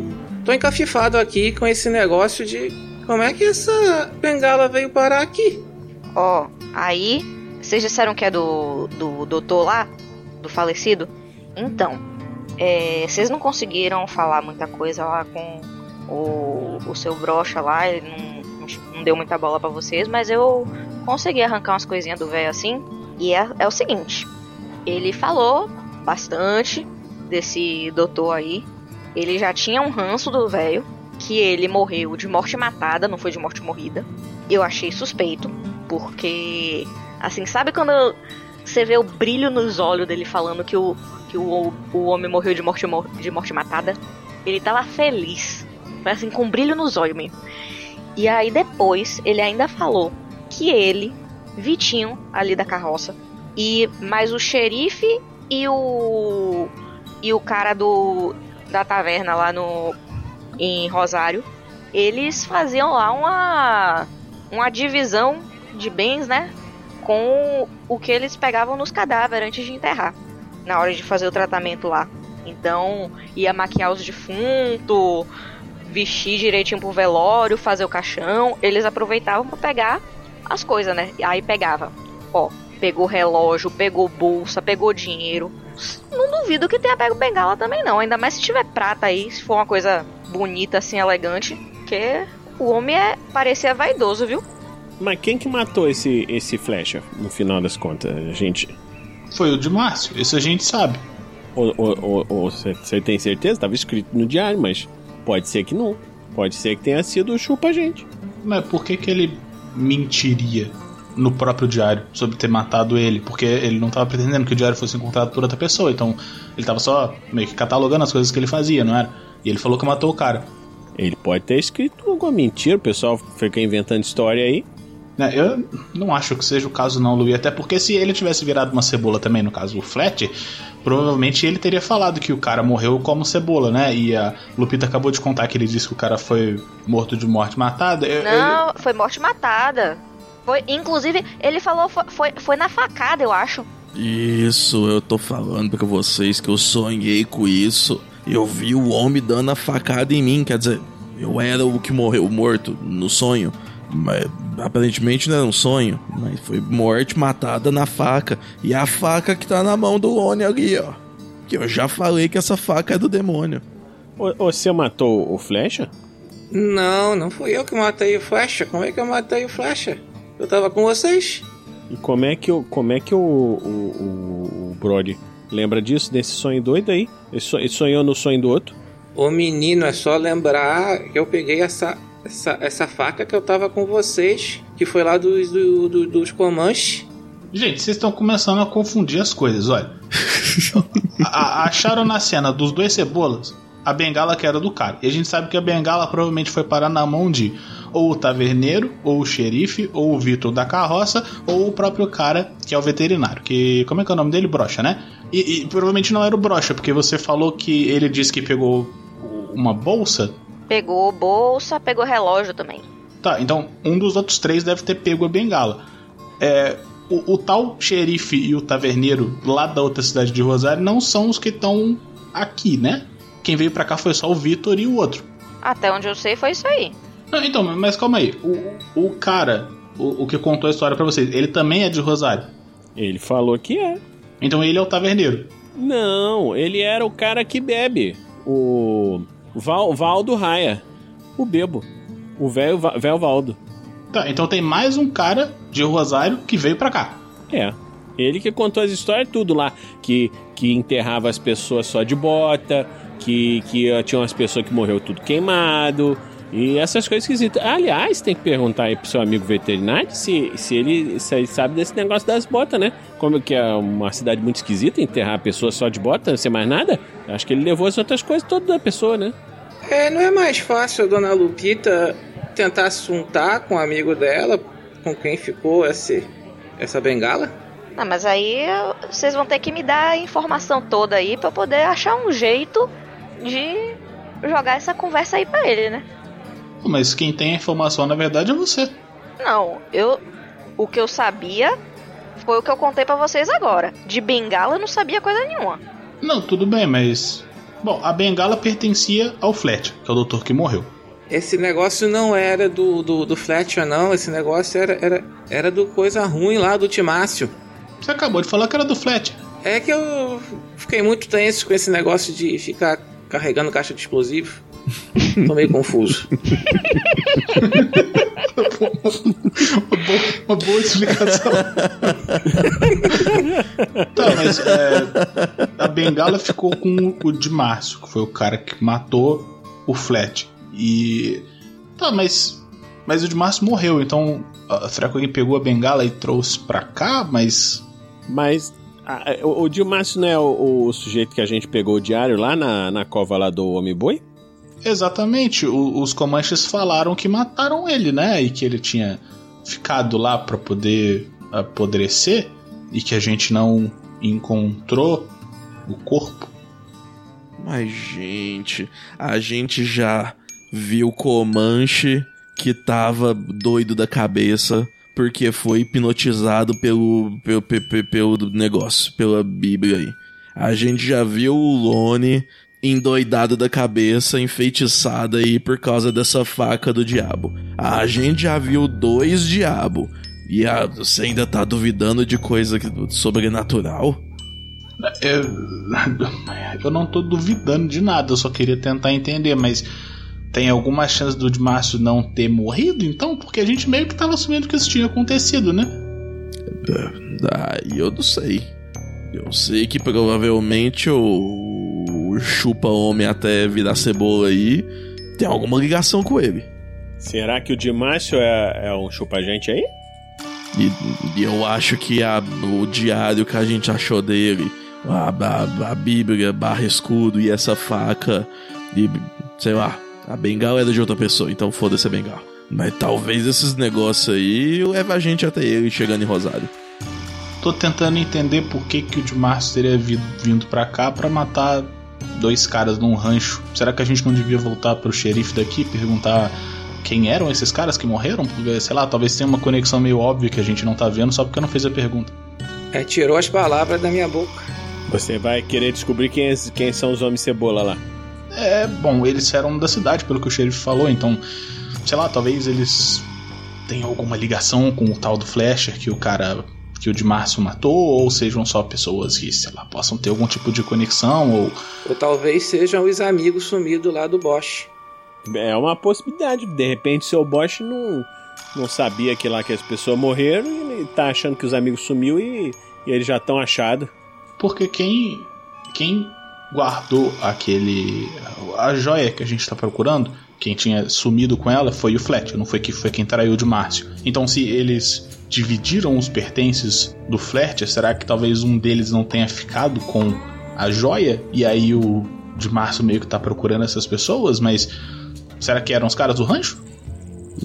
tô encafifado aqui com esse negócio de. Como é que essa bengala veio parar aqui? Ó, aí, vocês disseram que é do, do doutor lá, do falecido? Então, é, vocês não conseguiram falar muita coisa lá com o, o seu brocha lá, ele não, não, deu muita bola pra vocês, mas eu consegui arrancar umas coisinhas do velho assim. E é, é o seguinte: ele falou bastante desse doutor aí. Ele já tinha um ranço do velho, que ele morreu de morte matada, não foi de morte morrida. Eu achei suspeito, porque assim, sabe quando você vê o brilho nos olhos dele falando que o que o, o homem morreu de morte mor- de morte matada? Ele tava feliz. Assim com brilho nos olhos mesmo. E aí depois ele ainda falou que ele, Vitinho, ali da carroça, e mais o xerife e o e o cara do da taverna lá no em Rosário, eles faziam lá uma uma divisão de bens, né, com o que eles pegavam nos cadáveres antes de enterrar, na hora de fazer o tratamento lá. Então, ia maquiar os defuntos, vestir direitinho pro velório, fazer o caixão. Eles aproveitavam pra pegar as coisas, né? Aí pegava, ó, pegou relógio, pegou bolsa, pegou dinheiro. Não duvido que tenha pego bengala também não, ainda mais se tiver prata aí, se for uma coisa bonita assim, elegante, porque o homem é parecia vaidoso, viu? Mas quem que matou esse, esse flecha, no final das contas, gente? Foi o de Márcio, isso a gente sabe. Você tem certeza? Tava escrito no diário, mas pode ser que não. Pode ser que tenha sido o chupa gente. Mas por que, que ele mentiria no próprio diário sobre ter matado ele? Porque ele não estava pretendendo que o diário fosse encontrado por outra pessoa, então ele estava só meio que catalogando as coisas que ele fazia, não era? E ele falou que matou o cara. Ele pode ter escrito alguma mentira, o pessoal fica inventando história aí. Né, eu não acho que seja o caso não, Luiz. Até porque se ele tivesse virado uma cebola também, no caso o Flat, provavelmente ele teria falado que o cara morreu como cebola, né? E a Lupita acabou de contar que ele disse que o cara foi morto de morte matada. Eu- Não, foi morte matada. Foi, inclusive, ele falou foi, foi, foi na facada, eu acho. Isso, eu tô falando pra vocês que eu sonhei com isso. Eu vi o homem dando a facada em mim, quer dizer, eu era o que morreu morto no sonho. Mas aparentemente não era um sonho, mas foi morte matada na faca. E a faca que tá na mão do Lone ali, ó. Que eu já falei que essa faca é do demônio. Você matou o Flecha? Não, não fui eu que matei o Flecha. Como é que eu matei o Flecha? Eu tava com vocês. E como é que, o, como é que o, o, o, o Brody lembra disso, desse sonho doido aí? Ele, so- ele sonhou no sonho do outro? Ô menino, é só lembrar que eu peguei essa, essa, essa faca que eu tava com vocês, que foi lá dos, do, do- dos Comanches. Gente, vocês estão começando a confundir as coisas, olha. A- acharam na cena dos dois cebolas a bengala que era do cara. E a gente sabe que a bengala provavelmente foi parar na mão de ou o taverneiro, ou o xerife, ou o Vitor da carroça, ou o próprio cara que é o veterinário. Que. Como é que é o nome dele? Brocha, né? E, e provavelmente não era o Brocha, porque você falou que ele disse que pegou uma bolsa. Pegou bolsa, pegou relógio também. Tá, então um dos outros três deve ter pego a bengala. É, o, o tal xerife e o taverneiro lá da outra cidade de Rosário não são os que estão aqui, né? Quem veio pra cá foi só o Vitor e o outro. Até onde eu sei foi isso aí. Não, então, mas calma aí. O, o cara, o, o que contou a história pra vocês, ele também é de Rosário. Ele falou que é. Então ele é o taverneiro. Não, ele era o cara que bebe. O Val, Valdo Raia. O bebo. O velho Va- velho Valdo. Tá, então tem mais um cara de Rosário que veio pra cá. É. Ele que contou as histórias tudo lá. Que, que enterrava as pessoas só de bota. Que, que tinha umas pessoas que morreu tudo queimado. E essas coisas esquisitas. Aliás, tem que perguntar aí pro seu amigo veterinário se, se, ele, se ele sabe desse negócio das botas, né? Como que é uma cidade muito esquisita enterrar a pessoa só de bota, sem mais nada. Acho que ele levou as outras coisas todas da pessoa, né? É, não é mais fácil a dona Lupita tentar assuntar com um amigo dela, com quem ficou esse, essa bengala? Não, mas aí eu- vocês vão ter que me dar a informação toda aí pra eu poder achar um jeito de jogar essa conversa aí pra ele, né? Mas quem tem a informação na verdade é você. Não, eu. O que eu sabia foi o que eu contei pra vocês agora. De bengala eu não sabia coisa nenhuma. Não, tudo bem, mas. Bom, a bengala pertencia ao Flet, que é o doutor que morreu. Esse negócio não era do, do, do Fletcher, não. Esse negócio era, era, era do coisa ruim lá do Timácio. Você acabou de falar que era do Flet. É que eu fiquei muito tenso com esse negócio de ficar carregando caixa de explosivo. Tô meio confuso. Uma boa explicação. tá, mas é, a bengala ficou com o de Márcio, que foi o cara que matou o Flet. E. Tá, mas. Mas o de Márcio morreu, então. ah, Será que alguém pegou a bengala e trouxe pra cá? Mas. Mas ah, o, o Dilmácio não é o, o sujeito que a gente pegou o diário lá na, na cova lá do Homem-Boi? Exatamente, o- os Comanches falaram que mataram ele, né? E que ele tinha ficado lá pra poder apodrecer e que a gente não encontrou o corpo. Mas, gente, a gente já viu Comanche que tava doido da cabeça porque foi hipnotizado pelo, pelo, pe- pe- pelo negócio, pela Bíblia aí. A gente já viu o Lone endoidado da cabeça, enfeitiçado aí por causa dessa faca do diabo. A gente já viu dois diabos. E a, você ainda tá duvidando de coisa sobrenatural? Eu, eu não tô duvidando de nada, eu só queria tentar entender, mas tem alguma chance do Márcio não ter morrido então? Porque a gente meio que tava assumindo que isso tinha acontecido, né? Daí eu não sei. Eu sei que provavelmente o, o chupa-homem até virar cebola aí tem alguma ligação com ele. Será que o Dimácio é, é um chupa-gente aí? E, e eu acho que a- o diário que a gente achou dele, a, a, a Bíblia barra escudo e essa faca, e sei lá, A bengala era de outra pessoa, então foda-se a bengala. Mas talvez esses negócios aí leve a gente até ele chegando em Rosário. Tô tentando entender por que, que o de Márcio teria vi- vindo pra cá pra matar dois caras num rancho. Será que a gente não devia voltar pro xerife daqui e perguntar quem eram esses caras que morreram? Porque, sei lá, talvez tenha uma conexão meio óbvia que a gente não tá vendo só porque eu não fez a pergunta. É, tirou as palavras da minha boca. Você vai querer descobrir quem, é- quem são os homens cebola lá. É, bom, eles eram da cidade, pelo que o xerife falou, então, sei lá, talvez eles tenham alguma ligação com o tal do Flasher que o cara que o de Márcio matou, ou sejam só pessoas que, sei lá, possam ter algum tipo de conexão, ou Ou talvez sejam os amigos sumidos lá do Bosch. É uma possibilidade. De repente, seu Bosch não, não sabia que lá que as pessoas morreram e ele tá achando que os amigos sumiu e, e eles já estão achados. Porque quem quem guardou aquele a joia que a gente está procurando, quem tinha sumido com ela foi o Fletcher, não foi que foi quem traiu o de Márcio. Então se eles dividiram os pertences do Fletcher, será que talvez um deles não tenha ficado com a joia e aí o de Márcio meio que tá procurando essas pessoas, mas será que eram os caras do rancho?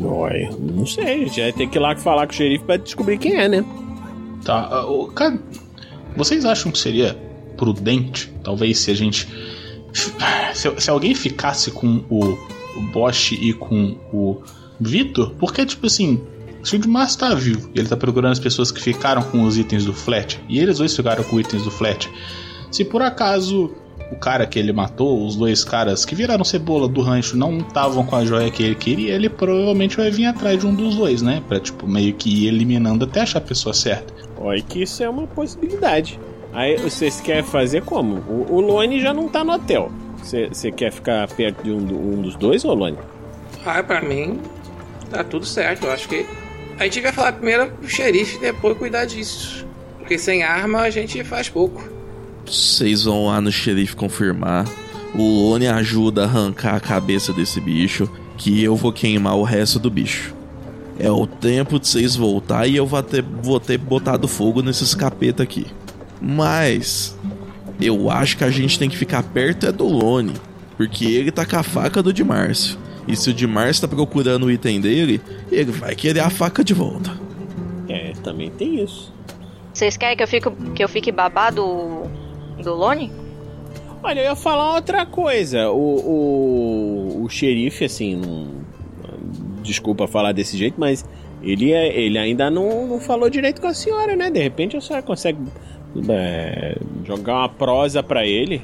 Oi, não sei, a gente vai ter que ir lá falar com o xerife pra descobrir quem é, né? Tá, ah, ô, cara, vocês acham que seria prudente, talvez, se a gente. Se, se alguém ficasse com o, o Bosch e com o Vitor? Porque, tipo assim, se o Dimas tá vivo e ele tá procurando as pessoas que ficaram com os itens do Flat, e eles dois ficaram com itens do Flat, se por acaso o cara que ele matou, os dois caras que viraram cebola do rancho, não estavam com a joia que ele queria, ele provavelmente vai vir atrás de um dos dois, né? Pra, tipo, meio que ir eliminando até achar a pessoa certa. Olha que isso é uma possibilidade. Aí vocês querem fazer como? O, o Lone já não tá no hotel. Você quer ficar perto de um, um dos dois, ô Lone? Ah, pra mim, tá tudo certo. Eu acho que a gente vai falar primeiro pro xerife e depois cuidar disso. Porque sem arma a gente faz pouco. Vocês vão lá no xerife confirmar. O Lone ajuda a arrancar a cabeça desse bicho. Que eu vou queimar o resto do bicho. É o tempo de vocês voltar e eu vou ter, vou ter botado fogo nesses capeta aqui. Mas eu acho que a gente tem que ficar perto é do Lone. Porque ele tá com a faca do de Márcio. E se o de Márcio tá procurando o item dele, ele vai querer a faca de volta. É, também tem isso. Vocês querem que eu fique, que eu fique babado do Lone? Olha, eu ia falar outra coisa. O, o, o xerife, assim, não, desculpa falar desse jeito, mas ele, é, ele ainda não, não falou direito com a senhora, né? De repente a senhora consegue é, jogar uma prosa pra ele.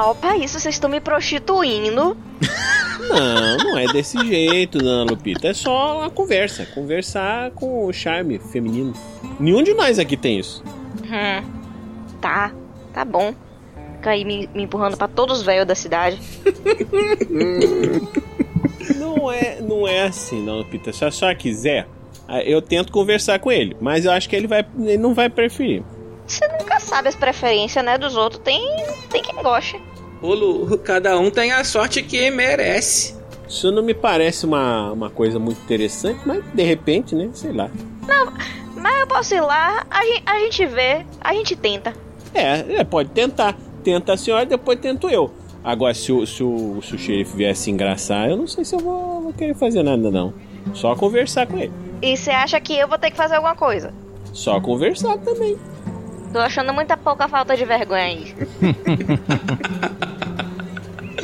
Ó, pra isso vocês estão me prostituindo. Não, não é desse jeito, não, Lupita. É só uma conversa. Conversar com o charme feminino. Nenhum de nós aqui tem isso. Hum, tá, tá bom. Fica aí me, me empurrando pra todos os velhos da cidade. Não é, não é assim, não, Lupita. Se a senhora quiser, eu tento conversar com ele. Mas eu acho que ele, vai, ele não vai preferir. Você nunca sabe as preferências, né, dos outros. Tem, tem quem goste. Ô Lu, cada um tem a sorte que merece. Isso não me parece uma, uma coisa muito interessante, mas de repente, né? Sei lá. Não, mas eu posso ir lá, a, gen- a gente vê, a gente tenta. É, é, pode tentar. Tenta a senhora, depois tento eu. Agora, se o, se o, se o xerife vier se engraçar, eu não sei se eu vou, vou querer fazer nada, não. Só conversar com ele. E você acha que eu vou ter que fazer alguma coisa? Só conversar também. Tô achando muita pouca falta de vergonha aí.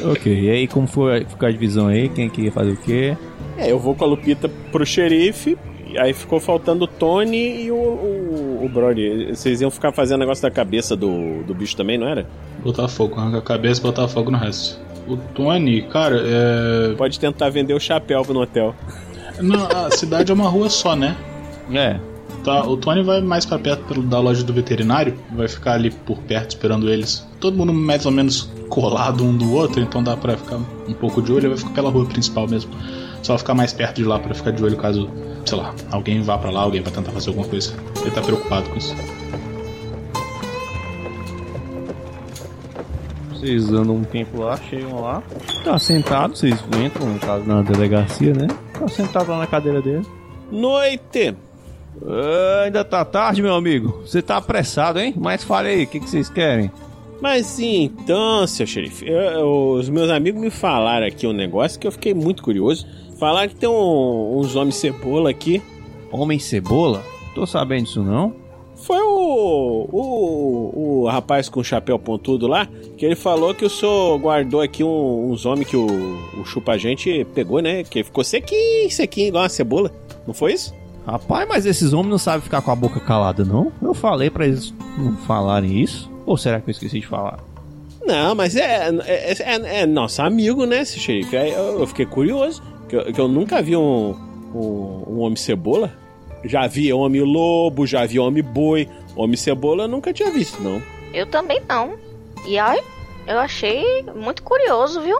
Ok, e aí como foi ficar a divisão aí? Quem queria fazer o quê? É, eu vou com a Lupita pro xerife. e Aí ficou faltando o Tony e o, o, o Brody. Vocês iam ficar fazendo negócio da cabeça do, do bicho também, não era? Botar fogo, arrancar a cabeça e botar fogo no resto. O Tony, cara, é. Pode tentar vender o chapéu no hotel. Não, a cidade é uma rua só, né? É. Tá, o Tony vai mais pra perto da loja do veterinário, vai ficar ali por perto esperando eles. Todo mundo mais ou menos colado um do outro, então dá pra ficar um pouco de olho, vai ficar pela rua principal mesmo. Só ficar mais perto de lá pra ficar de olho caso, sei lá, alguém vá pra lá, alguém vai tentar fazer alguma coisa. Ele tá preocupado com isso. Vocês andam um tempo lá, chegam lá. Tá sentado, vocês entram, no caso, na delegacia, né? Tá sentado lá na cadeira dele. Noite! Ah, ainda tá tarde, meu amigo. Você tá apressado, hein? Mas fale aí, o que, que vocês querem? Mas então, seu xerife, eu- os meus amigos me falaram aqui um negócio que eu fiquei muito curioso. Falaram que tem um- uns homens cebola aqui. Homem cebola? Tô sabendo disso não. Foi o, o, o rapaz com o chapéu pontudo lá, que ele falou que o senhor guardou aqui um- uns homens que o, o chupa-gente pegou, né? Que ficou sequinho, sequinho, igual uma cebola. Não foi isso? Rapaz, mas esses homens não sabem ficar com a boca calada, não? Eu falei pra eles não falarem isso. Ou será que eu esqueci de falar? Não, mas é, é, é- é nosso amigo, né, esse xerife? Aí Eu, eu fiquei curioso, que eu, que eu nunca vi um, um, um homem cebola. Já vi homem lobo, já vi homem boi. Homem cebola eu nunca tinha visto, não. Eu também não. E aí, eu achei muito curioso, viu?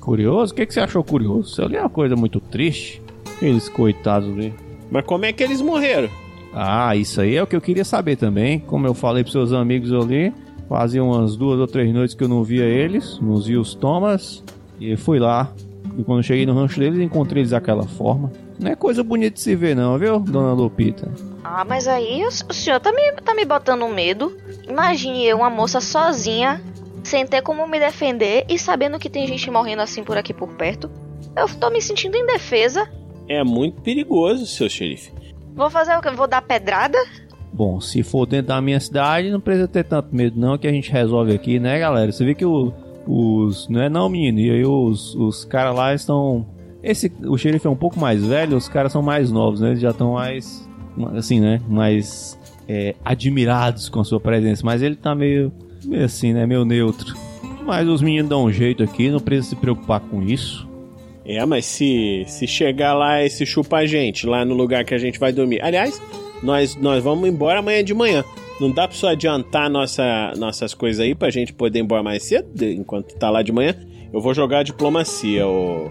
Curioso? O que, que você achou curioso? Isso ali é uma coisa muito triste. Aqueles coitados ali. Mas como é que eles morreram? Ah, isso aí é o que eu queria saber também. Como eu falei pros seus amigos ali, fazia umas duas ou três noites que eu não via eles, não via os Thomas, e eu fui lá. E quando cheguei no rancho deles, encontrei eles daquela forma. Não é coisa bonita de se ver, não, viu, dona Lupita? Ah, mas aí o, o senhor tá me, tá me botando medo. Imagine eu, uma moça sozinha, sem ter como me defender e sabendo que tem gente morrendo assim por aqui por perto. Eu tô me sentindo indefesa. É muito perigoso, seu xerife. Vou fazer o quê? Vou dar pedrada? Bom, se for dentro da minha cidade, não precisa ter tanto medo, não, que a gente resolve aqui, né, galera? Você vê que o- os. Não é não, menino, e aí os, os caras lá estão. Esse, o xerife é um pouco mais velho, os caras são mais novos, né? Eles já estão mais. Assim, né? Mais é, admirados com a sua presença. Mas ele tá meio. meio assim, né? Meio neutro. Mas os meninos dão um jeito aqui, não precisa se preocupar com isso. É, mas se, se chegar lá esse chupa-gente, lá no lugar que a gente vai dormir. Aliás, nós, nós vamos embora amanhã de manhã. Não dá pra só adiantar nossa, nossas coisas aí pra gente poder ir embora mais cedo, enquanto tá lá de manhã. Eu vou jogar diplomacia, ô.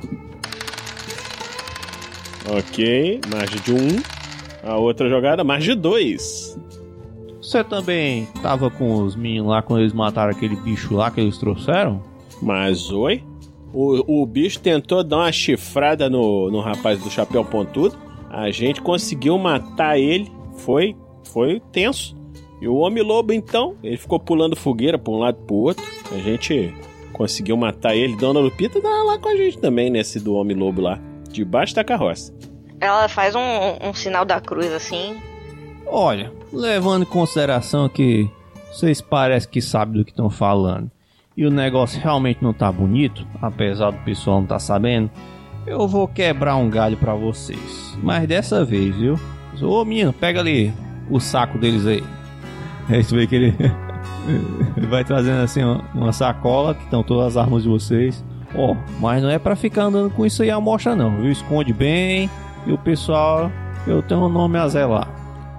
Ok, margem de um. A outra jogada, margem de dois. Você também tava com os meninos lá quando eles mataram aquele bicho lá que eles trouxeram? Mas oi? O, o bicho tentou dar uma chifrada no, no rapaz do chapéu pontudo. A gente conseguiu matar ele. Foi, foi tenso. E o homem-lobo, então, ele ficou pulando fogueira pra um lado e pro outro. A gente conseguiu matar ele. Dona Lupita tá lá com a gente também, nesse do homem-lobo lá. Debaixo da carroça. Ela faz um, um sinal da cruz assim. Olha, levando em consideração que vocês parecem que sabem do que estão falando e o negócio realmente não tá bonito, apesar do pessoal não tá sabendo, eu vou quebrar um galho pra vocês. Mas dessa vez, viu? Ô menino, pega ali o saco deles aí. Aí você vê que ele, ele vai trazendo assim uma, uma sacola que estão todas as armas de vocês. Ó, mas não é pra ficar andando com isso aí à mostra não, viu? Esconde bem e o pessoal, eu tenho um nome a zelar.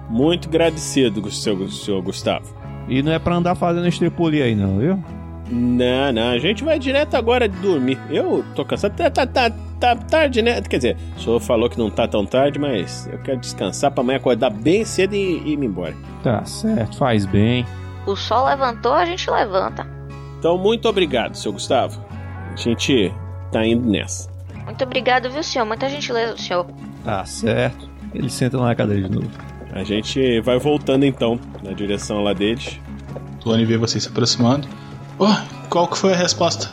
Muito agradecido, seu, seu Gustavo. E não é pra andar fazendo estripulia aí não, viu? Não, não, a gente vai direto agora de dormir. Eu tô cansado. Tá, tá, tá, tá tarde, né? Quer dizer, o senhor falou que não tá tão tarde, mas eu quero descansar pra amanhã acordar bem cedo e, e ir me embora. Tá certo, faz bem. O sol levantou, a gente levanta. Então, muito obrigado, seu Gustavo. A gente tá indo nessa. Muito obrigado, viu, senhor? Muita gentileza do senhor. Tá certo. Ele senta na cadeira de novo. A gente vai voltando então na direção lá deles. Tony vê vocês se aproximando. Oh, qual que foi a resposta?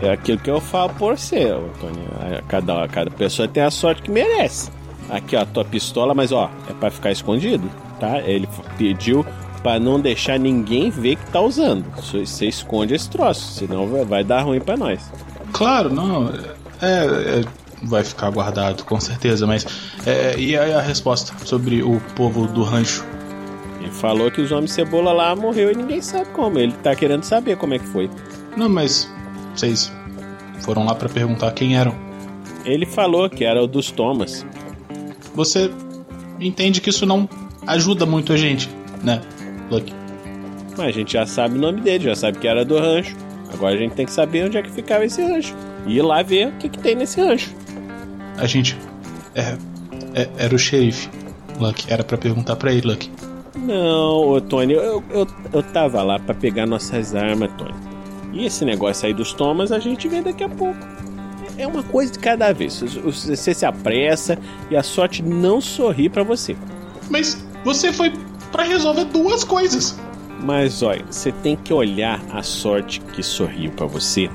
É aquilo que eu falo por você, ô, Tony. A- Cada, cada pessoa tem a sorte que merece. Aqui, ó, a tua pistola, mas ó, é pra ficar escondido, tá? Ele pediu pra não deixar ninguém ver que tá usando. Você esconde esse troço, senão vai- dar ruim pra nós. Claro, não. É, é, vai ficar guardado, com certeza, mas. é, e aí a resposta sobre o povo do rancho? Falou que os homens cebola lá morreu e ninguém sabe como. Ele tá querendo saber como é que foi. Não, mas vocês foram lá pra perguntar quem eram. Ele falou que era o dos Thomas. Você entende que isso não ajuda muito a gente, né, Lucky? Mas a gente já sabe o nome dele, já sabe que era do rancho. Agora a gente tem que saber onde é que ficava esse rancho. E ir lá ver o que, que tem nesse rancho. A gente. É, é- era o xerife, Lucky. Era pra perguntar pra ele, Lucky. Não, ô Tony, eu, eu, eu tava lá pra pegar nossas armas, Tony. E esse negócio aí dos Thomas a gente vê daqui a pouco. É uma coisa de cada vez. Você se apressa e a sorte não sorri pra você. Mas você foi pra resolver duas coisas. Mas olha, você tem que olhar a sorte que sorriu pra você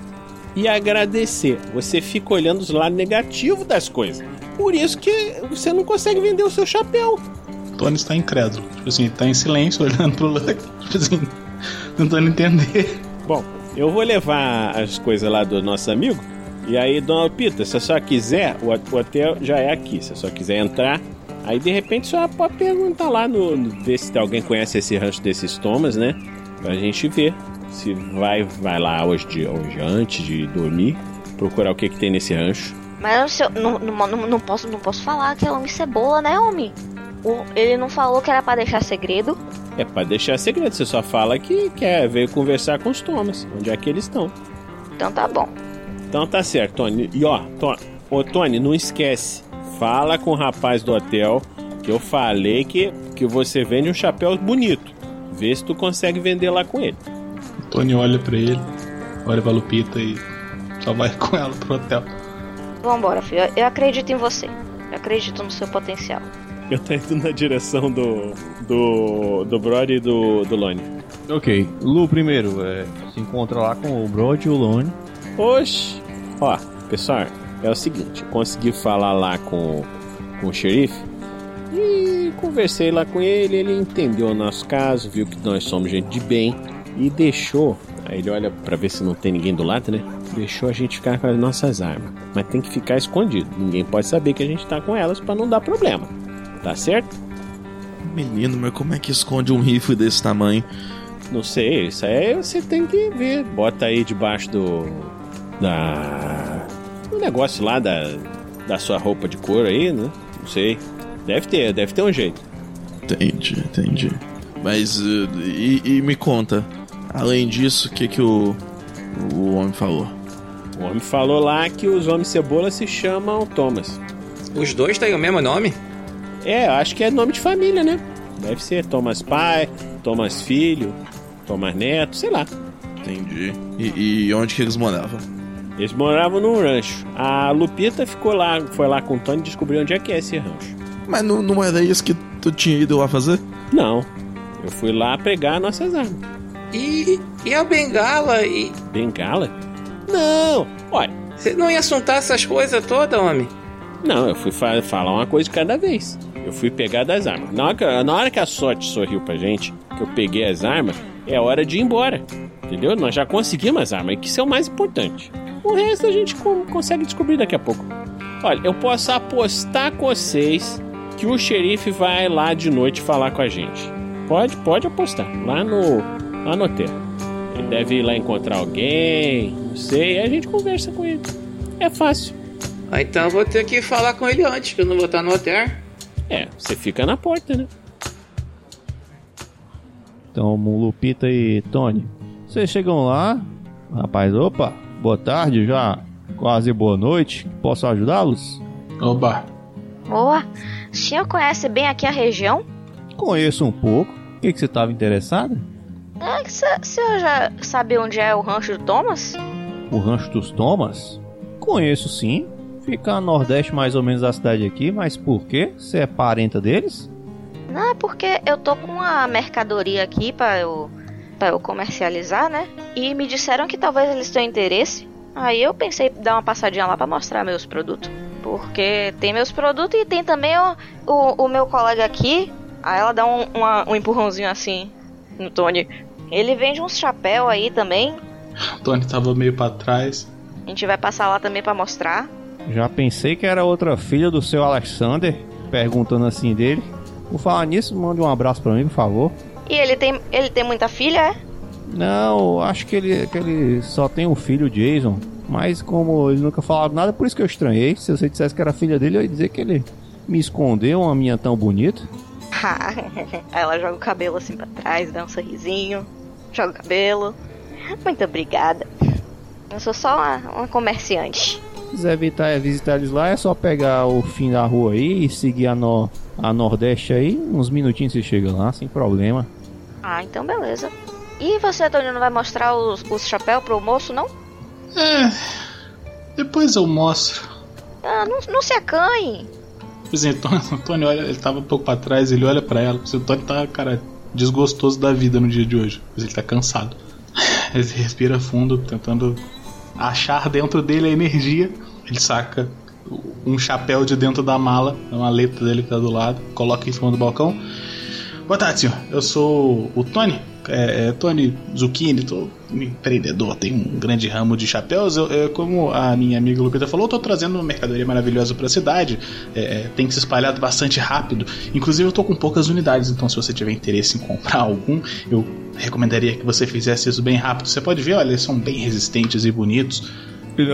e agradecer. Você fica olhando os lados negativos das coisas. Por isso que você não consegue vender o seu chapéu. Tony está incrédulo. Tipo assim, tá em silêncio olhando pro Lucky. Tipo assim, tentando entender. Bom, eu vou levar as coisas lá do nosso amigo. E aí, dona Pita, se a senhora quiser, o hotel já é aqui. Se a senhora quiser entrar, aí de repente a senhora pode perguntar lá no. no- ver se alguém conhece esse rancho desses Thomas, né? Pra gente ver. Se vai, vai lá hoje, de, hoje antes de dormir, procurar o que, que tem nesse rancho. Mas eu não, não, não, não posso, não posso falar que é homem cebola, né, homem? O- ele não falou que era pra deixar segredo. É pra deixar segredo, você só fala que quer veio conversar com os Thomas, onde é que eles estão. Então tá bom. Então tá certo, Tony. E ó, To- ô Tony, não esquece. Fala com o rapaz do hotel que eu falei que, que você vende um chapéu bonito. Vê se tu consegue vender lá com ele. Tony olha pra ele, olha pra Lupita e só vai com ela pro hotel. Vambora, filho. Eu- Eu acredito em você. Eu acredito no seu potencial. Eu tô indo na direção do. do. do Brody e do, do Lone. Ok, Lu primeiro, é, se encontra lá com o Brod e o Lone. Oxi! Ó, pessoal, é o seguinte, consegui falar lá com, com o xerife e conversei lá com ele, ele entendeu o nosso caso, viu que nós somos gente de bem e deixou. Aí ele olha pra ver se não tem ninguém do lado, né? Deixou a gente ficar com as nossas armas. Mas tem que ficar escondido. Ninguém pode saber que a gente tá com elas pra não dar problema. Tá certo? Menino, mas como é que esconde um rifle desse tamanho? Não sei, isso aí você tem que ver. Bota aí debaixo do. Da. O negócio lá da. Da sua roupa de couro aí, né? Não sei. Deve ter, deve ter um jeito. Entendi, entendi. Mas, uh, e, e me conta, além disso, o que que o, o homem falou? O homem falou lá que os homens cebola se chamam Thomas. Os dois têm o mesmo nome? É, acho que é nome de família, né? Deve ser Thomas pai, Thomas filho, Thomas neto, sei lá. Entendi. E, e onde que eles moravam? Eles moravam num rancho. A Lupita ficou lá, foi lá com o Tony e descobriu onde é que é esse rancho. Mas não, não era isso que tu tinha ido lá fazer? Não. Eu fui lá pegar nossas armas. E, e a bengala? E Bengala? Não! Olha, você não ia assuntar essas coisas todas, homem? Não, eu fui fa- falar uma coisa de cada vez. Eu fui pegar das armas. Na hora, que, na hora que a sorte sorriu pra gente, que eu peguei as armas, é hora de ir embora. Entendeu? Nós já conseguimos as armas, que isso é o mais importante. O resto a gente co- consegue descobrir daqui a pouco. Olha, eu posso apostar com vocês que o xerife vai lá de noite falar com a gente. Pode, pode apostar. Lá no, lá no hotel. Ele deve ir lá encontrar alguém, não sei, aí a gente conversa com ele. É fácil. Ah, então eu vou ter que falar com ele antes, que eu não vou estar no hotel. É, você fica na porta, né? Então, Lupita e Tony, vocês chegam lá, rapaz, opa, boa tarde já, quase boa noite, posso ajudá-los? Oba, Boa. O senhor conhece bem aqui a região? Conheço um pouco, o que, que você estava interessado? É, que senhor já sabe onde é o rancho do Thomas? O Rancho dos Thomas? Conheço sim, fica a nordeste mais ou menos da cidade aqui, mas por quê? Você é parenta deles? Não, é porque eu tô com uma mercadoria aqui pra eu, pra eu comercializar, né? E me disseram que talvez eles tenham interesse. Aí eu pensei em dar uma passadinha lá pra mostrar meus produtos. Porque tem meus produtos e tem também o, o, o meu colega aqui. Aí ela dá um, uma- um empurrãozinho assim no Tony. Ele vende uns chapéu aí também. Tony tava meio pra trás. A gente vai passar lá também pra mostrar. Já pensei que era outra filha do seu Alexander, perguntando assim dele. Por falar nisso, mande um abraço pra mim, por favor. E ele tem, ele tem muita filha, é? Não, acho que ele, que ele só tem um filho, Jason. Mas como ele nunca falava nada, por isso que eu estranhei. Se você dissesse que era filha dele, eu ia dizer que ele me escondeu uma minha tão bonita. Aí ela joga o cabelo assim pra trás, dá um sorrisinho, joga o cabelo. Muito obrigada. Eu sou só uma, uma comerciante. Se quiser evitar visitar eles lá, é só pegar o fim da rua aí e seguir a, no, a nordeste aí. Uns minutinhos você chega lá, sem problema. Ah, então beleza. E você, Tony, não vai mostrar os, os chapéus pro moço, não? É. Depois eu mostro. Ah, não, não se acanhe. Por exemplo, o Tony olha, ele tava um pouco pra trás, ele olha pra ela. O Tony tá, cara, desgostoso da vida no dia de hoje. Mas ele tá cansado. Ele respira fundo, tentando achar dentro dele a energia. Ele saca um chapéu de dentro da mala, uma maleta dele que tá do lado, coloca em cima do balcão. Boa tarde, senhor. Eu sou o Tony. É, é, Tony Zucchini, tô um empreendedor, tenho um grande ramo de chapéus. Eu, é, como a minha amiga Lupita falou, eu tô trazendo uma mercadoria maravilhosa para a cidade. É, é, tem se espalhado bastante rápido. Inclusive, eu tô com poucas unidades, então se você tiver interesse em comprar algum, eu recomendaria que você fizesse isso bem rápido. Você pode ver, olha, eles são bem resistentes e bonitos.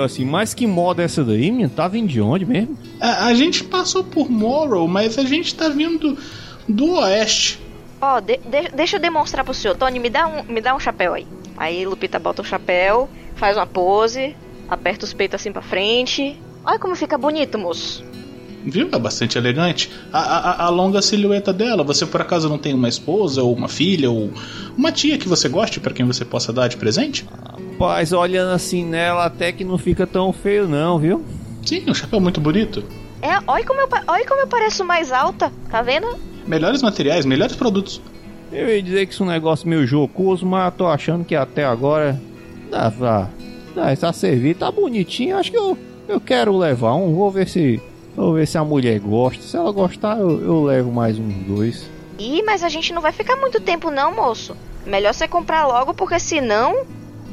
Assim, mas que moda é essa daí, menino? Tá vindo de onde mesmo? A, a gente passou por Morrow, mas a gente tá vindo do oeste. Ó, de, de, deixa eu demonstrar pro senhor. Tony, me dá, um, me dá um chapéu aí. Aí Lupita bota o chapéu, faz uma pose, aperta os peitos assim pra frente. Olha como fica bonito, moço. Viu? É bastante elegante. A, a, a, longa silhueta dela. Você por acaso não tem uma esposa, ou uma filha, ou uma tia que você goste para quem você possa dar de presente? Rapaz, olhando assim nela, até que não fica tão feio, não, viu? Sim, um chapéu muito bonito. É, olha como eu, olha como eu pareço mais alta, tá vendo? Melhores materiais, melhores produtos. Eu ia dizer que isso é um negócio meio jocoso, mas tô achando que até agora dá pra, dá pra servir. Tá bonitinho, acho que eu, eu quero levar um. Vou ver se vou ver se a mulher gosta. Se ela gostar, eu, eu levo mais uns dois. Ih, mas a gente não vai ficar muito tempo não, moço. Melhor você comprar logo, porque senão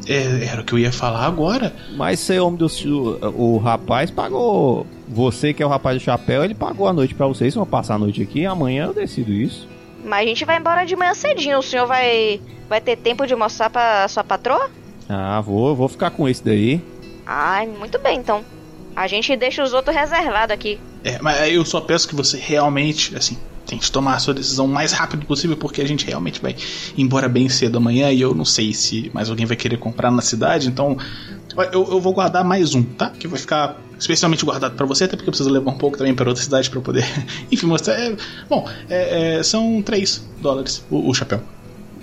é, era o que eu ia falar agora. Mas ser homem do o, o rapaz pagou. Você que é o rapaz do chapéu, ele pagou a noite para vocês. Vão passar a noite aqui. Amanhã eu decido isso. Mas a gente vai embora de manhã cedinho. O senhor vai vai ter tempo de mostrar para sua patroa? Ah, vou, vou ficar com esse daí. Ai, muito bem então. A gente deixa os outros reservados aqui. É, mas eu só peço que você realmente, assim, tente tomar a sua decisão o mais rápido possível, porque a gente realmente vai embora bem cedo amanhã e eu não sei se mais alguém vai querer comprar na cidade, então eu, eu vou guardar mais um, tá? Que vai ficar especialmente guardado para você, até porque eu preciso levar um pouco também para outra cidade para poder, enfim, mostrar. É, bom, é, é, são 3 dólares o, o chapéu.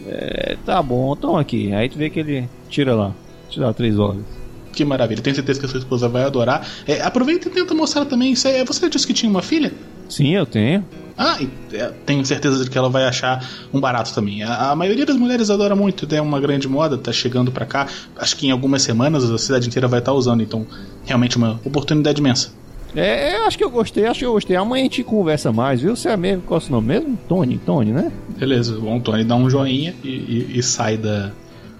É, tá bom, então aqui. Aí tu vê que ele tira lá, tira 3 dólares. Que maravilha, tenho certeza que a sua esposa vai adorar. É, aproveita e tenta mostrar também. Você, você disse que tinha uma filha? Sim, eu tenho. Ah, é, tenho certeza de que ela vai achar um barato também. A, a, maioria das mulheres adora muito, tem uma grande moda, tá chegando pra cá. Acho que em algumas semanas a cidade inteira vai estar tá usando, então realmente uma oportunidade imensa. É, eu acho que eu gostei, acho que eu gostei. Amanhã a gente conversa mais, viu? Você é mesmo, qual é o seu nome mesmo? Tony, Tony, né? Beleza, bom, Tony dá um joinha e, e, e sai da,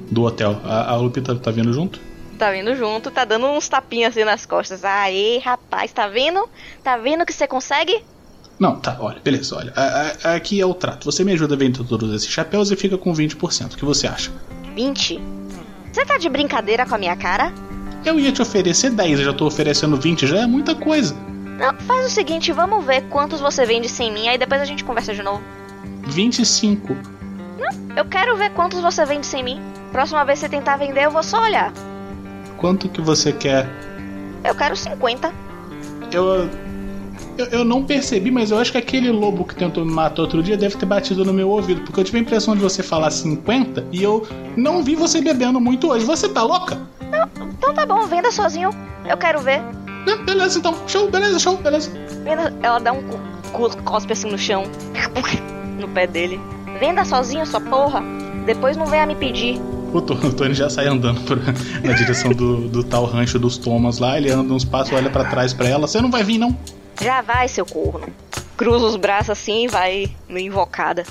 do hotel. A, a Lupita tá vindo junto? Tá vindo junto, tá dando uns tapinhas assim nas costas. Aê, rapaz, tá vendo? Tá vendo que você consegue? Não, tá, olha, beleza, olha. A, a, aqui é o trato. Você me ajuda vendo todos esses chapéus e fica com 20%. O que você acha? 20? Você tá de brincadeira com a minha cara? Eu ia te oferecer 10, eu já tô oferecendo 20, já é muita coisa. Não, faz o seguinte, vamos ver quantos você vende sem mim, aí depois a gente conversa de novo. 25. Não, eu quero ver quantos você vende sem mim. Próxima vez que você tentar vender, eu vou só olhar. Quanto que você quer? Eu quero 50. Eu eu, eu, não percebi, mas eu acho que aquele lobo que tentou me matar outro dia deve ter batido no meu ouvido, porque eu tive a impressão de você falar 50 e eu não vi você bebendo muito hoje. Você tá louca? Não, então tá bom, venda sozinho. Eu quero ver. Não, beleza, então. Show, beleza, show, beleza. Venda, ela dá um cospe assim no chão, no pé dele. Venda sozinho, sua porra. Depois não venha me pedir. O Tony já sai andando por, na direção do, do tal rancho dos Thomas lá. Ele anda uns passos, olha para trás para ela. Você não vai vir, não? Já vai, seu corno. Cruza os braços assim e vai no invocada.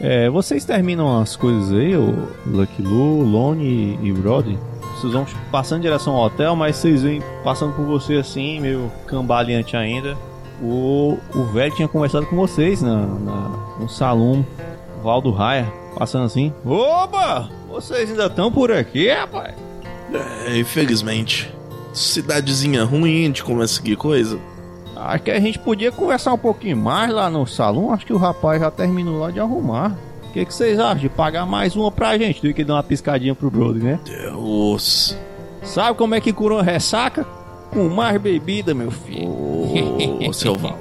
É, vocês terminam as coisas aí, o Lucky Lu, Lone e Brody? Vocês vão passando em direção ao hotel, mas vocês vêm passando por você assim, meio cambaleante ainda. O, o velho tinha conversado com vocês na, na, no salão Valdo Raia, passando assim. Opa! Vocês ainda estão por aqui, rapaz? É, infelizmente cidadezinha ruim de conseguir coisa. Acho que a gente podia conversar um pouquinho mais lá no salão. Acho que o rapaz já terminou lá de arrumar. O que, que vocês acham de pagar mais uma pra gente do que dar uma piscadinha pro brother, né? Deus. Sabe como é que curou ressaca? Com mais bebida, meu filho. Ô, seu Valdo.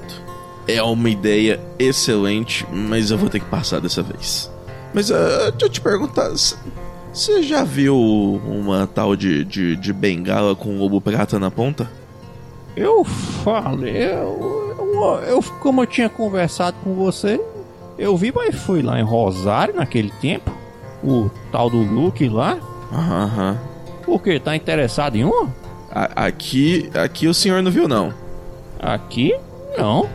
É uma ideia excelente, mas eu vou ter que passar dessa vez. Mas uh, deixa eu te perguntar, você já viu uma tal de, de, de bengala com um lobo prata na ponta? Eu falei, eu, eu, eu, como eu tinha conversado com você, Eu vi, mas foi lá em Rosário naquele tempo. O tal do Luke lá. Aham. Por quê? Tá interessado em um? A- Aqui, aqui o senhor não viu, não. Aqui? Não.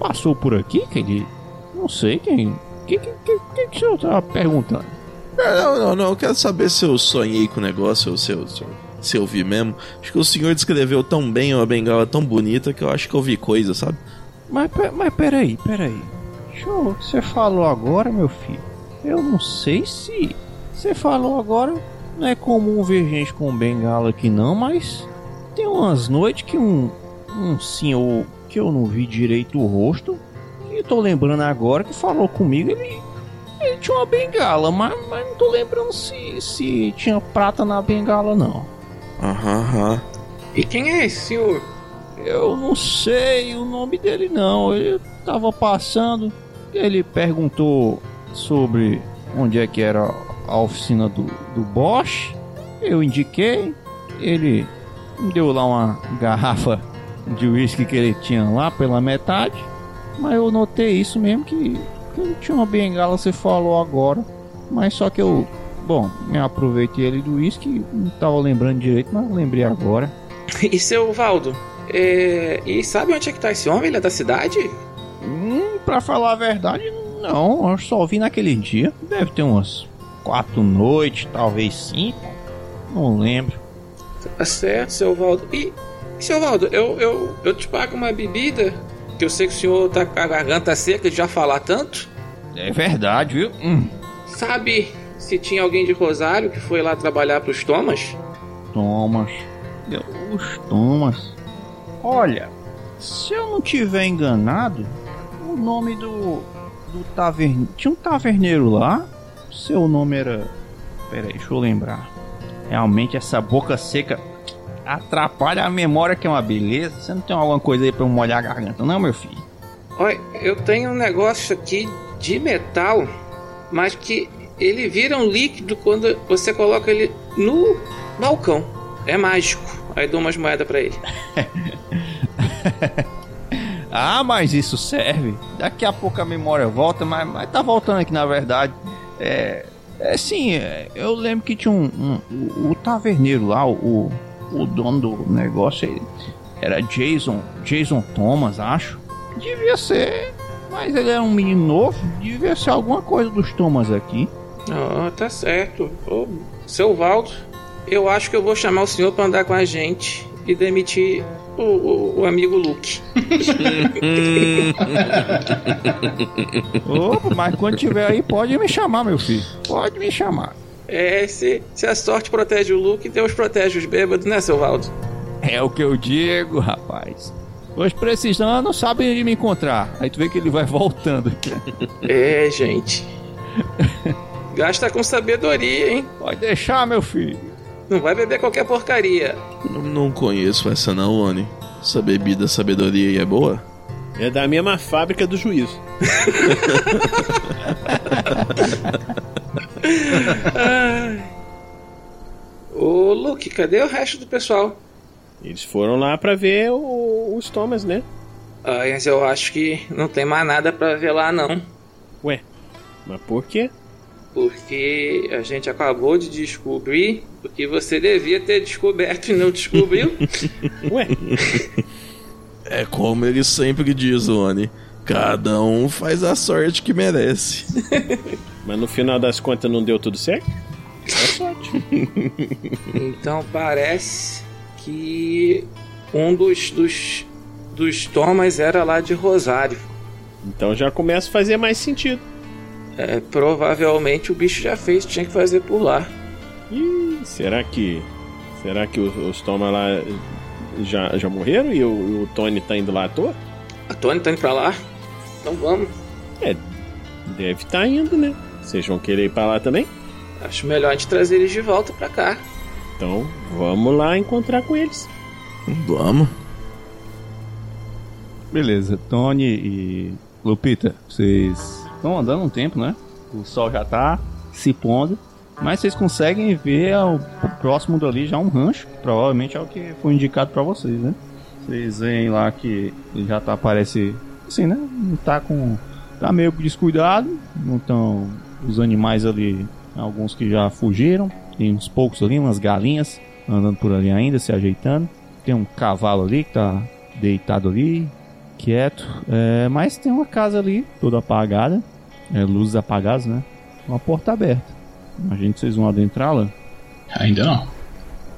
Passou por aqui, que ele. Não sei quem. Que que, que, que, que o senhor tava perguntando? É, Não, não, não. Eu quero saber se eu sonhei com o negócio ou se eu, se eu, se eu vi mesmo. Acho que o senhor descreveu tão bem uma bengala tão bonita que eu acho que eu vi coisa, sabe? Mas, mas peraí, peraí. Que você falou agora, meu filho? Eu não sei se. Você falou agora. Não é comum ver gente com bengala aqui não, mas. Tem umas noites que um. Um senhor que eu não vi direito o rosto. E tô lembrando agora que falou comigo, ele. Tinha uma bengala, mas, mas não tô lembrando se, se tinha prata na bengala não. Aham, aham. E quem é esse senhor? Eu não sei o nome dele não. Ele tava passando, ele perguntou sobre onde é que era a oficina do, do Bosch. Eu indiquei, ele me deu lá uma garrafa de uísque que ele tinha lá pela metade. Mas eu notei isso mesmo que, que ele tinha uma bengala, você falou agora. Mas só que eu, bom, me aproveitei ele do uísque, não tava lembrando direito, mas lembrei agora. E seu Valdo? É... E sabe onde é que tá esse homem? Ele é da cidade? Hum, pra falar a verdade, não. Eu só vi naquele dia. Deve ter umas quatro noites, talvez cinco. Não lembro. Tá certo, seu Valdo. E, seu Valdo, eu, eu, eu te pago uma bebida, que eu sei que o senhor tá com a garganta seca de já falar tanto. É verdade, viu? Hum. Sabe se tinha alguém de Rosário que foi lá trabalhar pros Thomas? Thomas. Os Thomas. Olha, se eu não tiver enganado, o nome do. do taverneiro. Tinha um taverneiro lá. Seu nome era. Pera aí, deixa eu lembrar. Realmente essa boca seca atrapalha a memória, que é uma beleza. Você não tem alguma coisa aí pra eu molhar a garganta, não, meu filho? Olha, eu tenho um negócio aqui de metal, mas que ele vira um líquido quando você coloca ele no balcão. É mágico. Aí dou umas moedas pra ele. Ah, mas isso serve. Daqui a pouco a memória volta, mas, mas tá voltando aqui na verdade. É, é sim, é, eu lembro que tinha um, um- o, o taverneiro lá, o, o dono do negócio, ele era Jason, Jason Thomas, acho. Devia ser, mas ele era um menino novo, devia ser alguma coisa dos Thomas aqui. Ah, tá certo. Ô, seu Valdo, eu acho que eu vou chamar o senhor pra andar com a gente e demitir o, o- o amigo Luke. Opa, mas quando tiver aí, pode me chamar, meu filho. Pode me chamar. É, se, se a sorte protege o Luke, Deus protege os bêbados, né, seu Valdo? É o que eu digo, rapaz. Hoje precisando, sabe onde me encontrar. Aí tu vê que ele vai voltando. É, gente. Gasta com sabedoria, hein? Pode deixar, meu filho. Não vai beber qualquer porcaria. Não, não conheço essa não, Oni. Essa bebida sabedoria aí é boa? É da mesma fábrica do juízo. Ô, Luke, cadê o resto do pessoal? Eles foram lá pra ver o- os Thomas, né? Ah, mas eu acho que não tem mais nada pra ver lá, não. Ué, mas por quê? Porque a gente acabou de descobrir o que você devia ter descoberto e não descobriu. Ué, É como ele sempre diz, Oni. Cada um faz a sorte que merece. mas no final das contas não deu tudo certo? É sorte. então parece que um dos, dos, dos Thomas era lá de Rosário. Então já começa a fazer mais sentido. É, provavelmente o bicho já fez, tinha que fazer por lá. Ih, será que. Será que os, os Thomas lá já, já morreram e o, o Tony tá indo lá à toa? A Tony tá indo pra lá? Então vamos. É, deve estar indo, né? Vocês vão querer ir pra lá também? Acho melhor a gente trazer eles de volta pra cá. Então vamos lá encontrar com eles. Vamos. Beleza, Tony e Lupita, vocês estão andando um tempo, né? O sol já tá se pondo, mas vocês conseguem ver ao próximo dali já um rancho, que provavelmente é o que foi indicado pra vocês, né? Vocês veem lá que ele já tá, parece assim, né? Não tá com Tá meio descuidado, não estão os animais ali, alguns que já fugiram, tem uns poucos ali, umas galinhas andando por ali ainda, se ajeitando. Tem um cavalo ali que tá deitado ali, quieto. É, mas tem uma casa ali, toda apagada, é, luzes apagadas, né? Uma porta aberta. Imagina que vocês vão adentrá-la. Ainda não.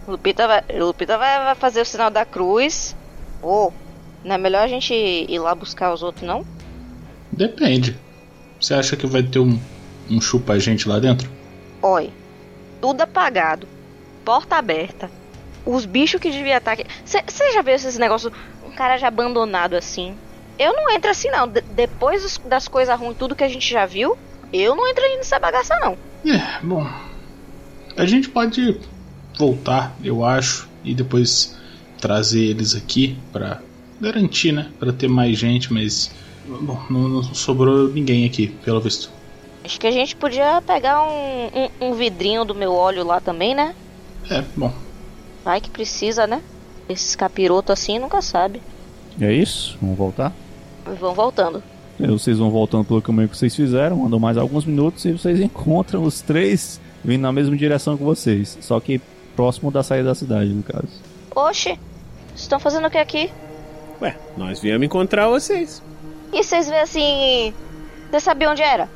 Lupita vai, Lupita vai, vai fazer o sinal da cruz. Ou, não é melhor a gente ir lá buscar os outros, não? Depende. Você acha que vai ter um, um chupa-gente lá dentro? Oi, tudo apagado, porta aberta, os bichos que devia estar aqui. Você já viu esses negócios, um cara já abandonado assim? Eu não entro assim não. De- depois das coisas ruins, tudo que a gente já viu, eu não entro nessa bagaça não. É, bom. A gente pode voltar, eu acho, e depois trazer eles aqui pra garantir, né? Pra ter mais gente, mas. Bom, não, não sobrou ninguém aqui, pelo visto. Acho que a gente podia pegar um, um, um vidrinho do meu óleo lá também, né? É, bom. Vai que precisa, né? Esses capirotos assim nunca sabe. É isso? Vamos voltar? Vão voltando. E Vocês vão voltando pelo caminho que vocês fizeram, andam mais alguns minutos e vocês encontram os três vindo na mesma direção que vocês, só que próximo da saída da cidade, no caso. Oxe, vocês estão fazendo o que aqui? Ué, nós viemos encontrar vocês. E vocês vê assim. Você sabia onde era?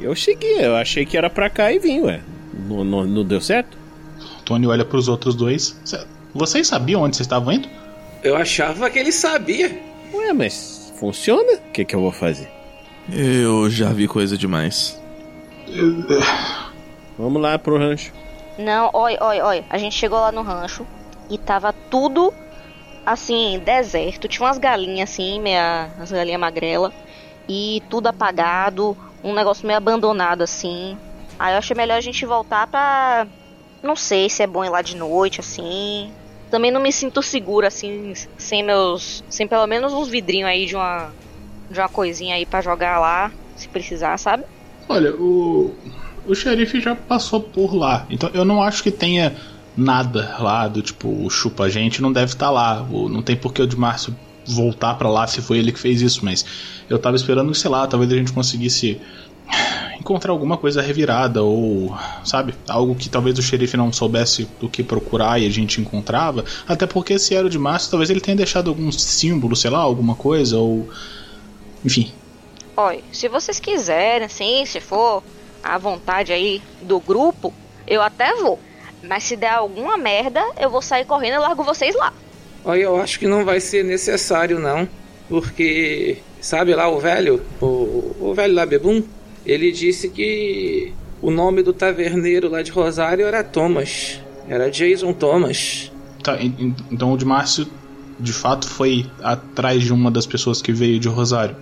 Eu cheguei, eu achei que era pra cá e vim, ué. Não, não, não deu certo? Tony olha pros outros dois. Cê- Vocês sabiam onde vocês estavam indo? Eu achava que ele sabia. Ué, mas funciona? O que, que eu vou fazer? Eu já vi coisa demais. Vamos lá pro rancho. Não, oi, oi, oi. A gente chegou lá no rancho e tava tudo assim, deserto. Tinha umas galinhas assim, meia, as galinhas magrela. E tudo apagado, um negócio meio abandonado assim. Aí eu achei melhor a gente voltar pra. Não sei se é bom ir lá de noite, assim. Também não me sinto segura, assim, sem meus. Sem pelo menos uns vidrinhos aí de uma. De uma coisinha aí pra jogar lá, se precisar, sabe? Olha, o. O xerife já passou por lá. Então eu não acho que tenha nada lá do tipo, chupa gente não deve estar lá. O- Não tem por que o de Márcio voltar pra lá se foi ele que fez isso, mas eu tava esperando, sei lá, talvez a gente conseguisse encontrar alguma coisa revirada ou, sabe, algo que talvez o xerife não soubesse do que procurar e a gente encontrava. Até porque se era de Márcio, talvez ele tenha deixado algum símbolo, sei lá, alguma coisa ou enfim, Olha, se vocês quiserem, assim, se for à vontade aí do grupo, eu até vou. Mas se der alguma merda, eu vou sair correndo e largo vocês lá. Olha, eu acho que não vai ser necessário, não. Porque, sabe lá o velho, o, o velho lá Bebum, ele disse que o nome do taverneiro lá de Rosário era Thomas. Era Jason Thomas. Tá, en- en- então o de Márcio de fato foi atrás de uma das pessoas que veio de Rosário.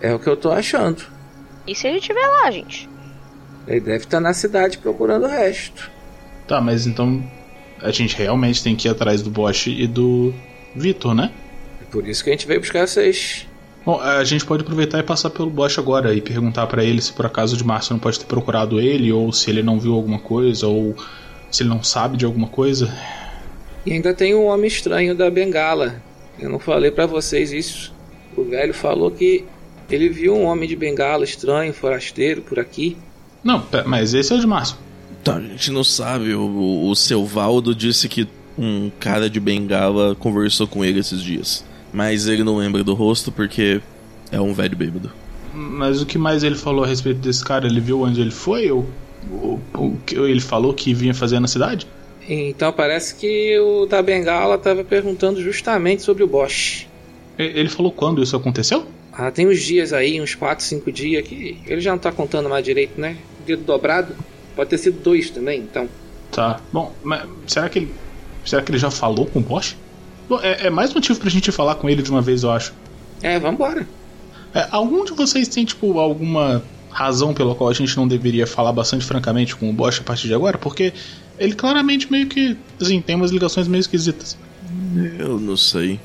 É o que eu tô achando. E se ele estiver lá, gente? Ele deve estar na cidade procurando o resto. Tá, mas então a gente realmente tem que ir atrás do Bosch e do Vitor, né? É por isso que a gente veio buscar vocês. Bom, a gente pode aproveitar e passar pelo Bosch agora e perguntar pra ele se por acaso o de Márcio não pode ter procurado ele, ou se ele não viu alguma coisa, ou se ele não sabe de alguma coisa. E ainda tem o homem estranho da bengala. Eu não falei pra vocês isso. O velho falou que ele viu um homem de bengala estranho, forasteiro, por aqui. Não, mas esse é o de Márcio. Tá, a gente não sabe. O, o, o seu Valdo disse que um cara de bengala conversou com ele esses dias. Mas ele não lembra do rosto porque é um velho bêbado. Mas o que mais ele falou a respeito desse cara? Ele viu onde ele foi? Ou, ou, ou que ele falou que vinha fazer na cidade? Então parece que o da bengala estava perguntando justamente sobre o Bosch. E- Ele falou quando isso aconteceu? Ah, tem uns dias aí, uns 4, 5 dias, que ele já não tá contando mais direito, né? Dedo dobrado. Pode ter sido dois também, então. Tá. Bom, mas será que ele. Será que ele já falou com o Bosch? Bom, é, é mais motivo pra gente falar com ele de uma vez, eu acho. É, vambora. É, algum de vocês tem, tipo, alguma razão pela qual a gente não deveria falar bastante francamente com o Bosch a partir de agora? Porque ele claramente meio que, assim, tem umas ligações meio esquisitas. Eu não sei.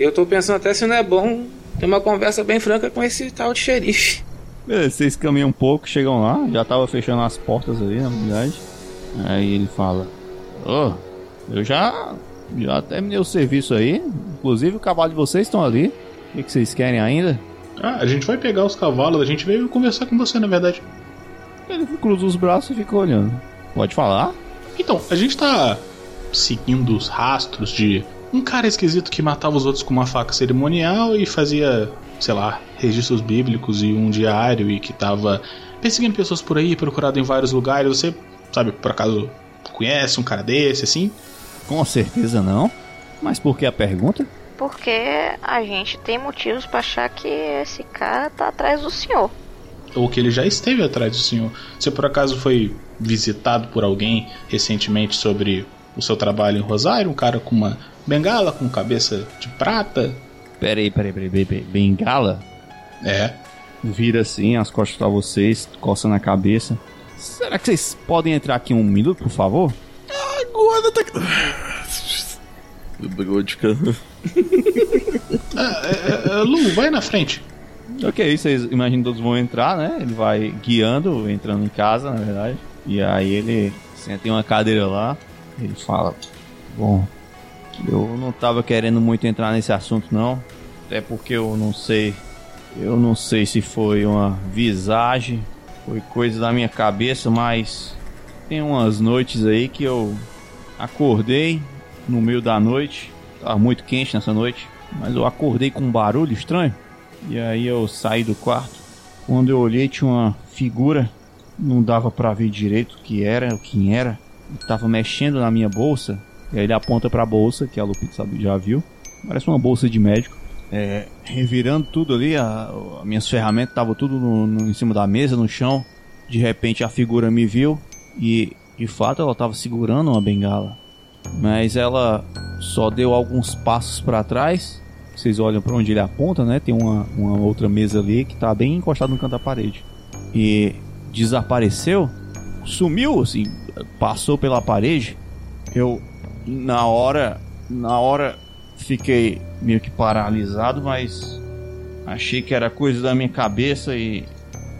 Eu tô pensando até se não é bom ter uma conversa bem franca com esse tal de xerife. Beleza, vocês caminham um pouco, chegam lá, já tava fechando as portas ali, na verdade. Aí ele fala: Ô, eu já, já terminei o serviço aí. Inclusive o cavalo de vocês estão ali. O que, que vocês querem ainda? Ah, a gente vai pegar os cavalos, a gente veio conversar com você, na verdade. Ele cruza os braços e fica olhando. Pode falar? Então, a gente tá seguindo os rastros de um cara esquisito que matava os outros com uma faca cerimonial e fazia, sei lá, registros bíblicos e um diário e que tava perseguindo pessoas por aí, procurado em vários lugares. Você, sabe, por acaso conhece um cara desse assim? Com certeza não. Mas por que a pergunta? Porque a gente tem motivos pra achar que esse cara tá atrás do senhor. Ou que ele já esteve atrás do senhor. Você por acaso foi visitado por alguém recentemente sobre o seu trabalho em Rosário? Um cara com uma bengala, com cabeça de prata? Peraí, peraí, peraí, peraí, peraí. Bengala? É. Vira assim, as costas pra vocês, coça na cabeça. Será que vocês podem entrar aqui um minuto, por favor? Agora tá. Brodka. Ah, é, é, Lu, vai na frente. Ok, vocês imaginam todos vão entrar, né? Ele vai guiando, entrando em casa, na verdade. E aí ele senta em uma cadeira lá. Ele fala: Bom, eu não tava querendo muito entrar nesse assunto, não. Até porque eu não sei. Eu não sei se foi uma visagem, foi coisa da minha cabeça, mas tem umas noites aí que eu acordei no meio da noite. Tava muito quente nessa noite, mas eu acordei com um barulho estranho. E aí eu saí do quarto. Quando eu olhei tinha uma figura, não dava para ver direito o que era, o que era. Ele tava mexendo na minha bolsa. E aí ele aponta para a bolsa, que a Lupita já viu. Parece uma bolsa de médico. É, revirando tudo ali, a minhas ferramentas estavam tudo no, no, em cima da mesa, no chão. De repente a figura me viu e de fato ela estava segurando uma bengala. Mas ela só deu alguns passos para trás. Vocês olham para onde ele aponta, né? Tem uma, uma outra mesa ali que está bem encostada no canto da parede. E desapareceu, sumiu, assim, passou pela parede. Eu na hora, na hora fiquei meio que paralisado, mas achei que era coisa da minha cabeça e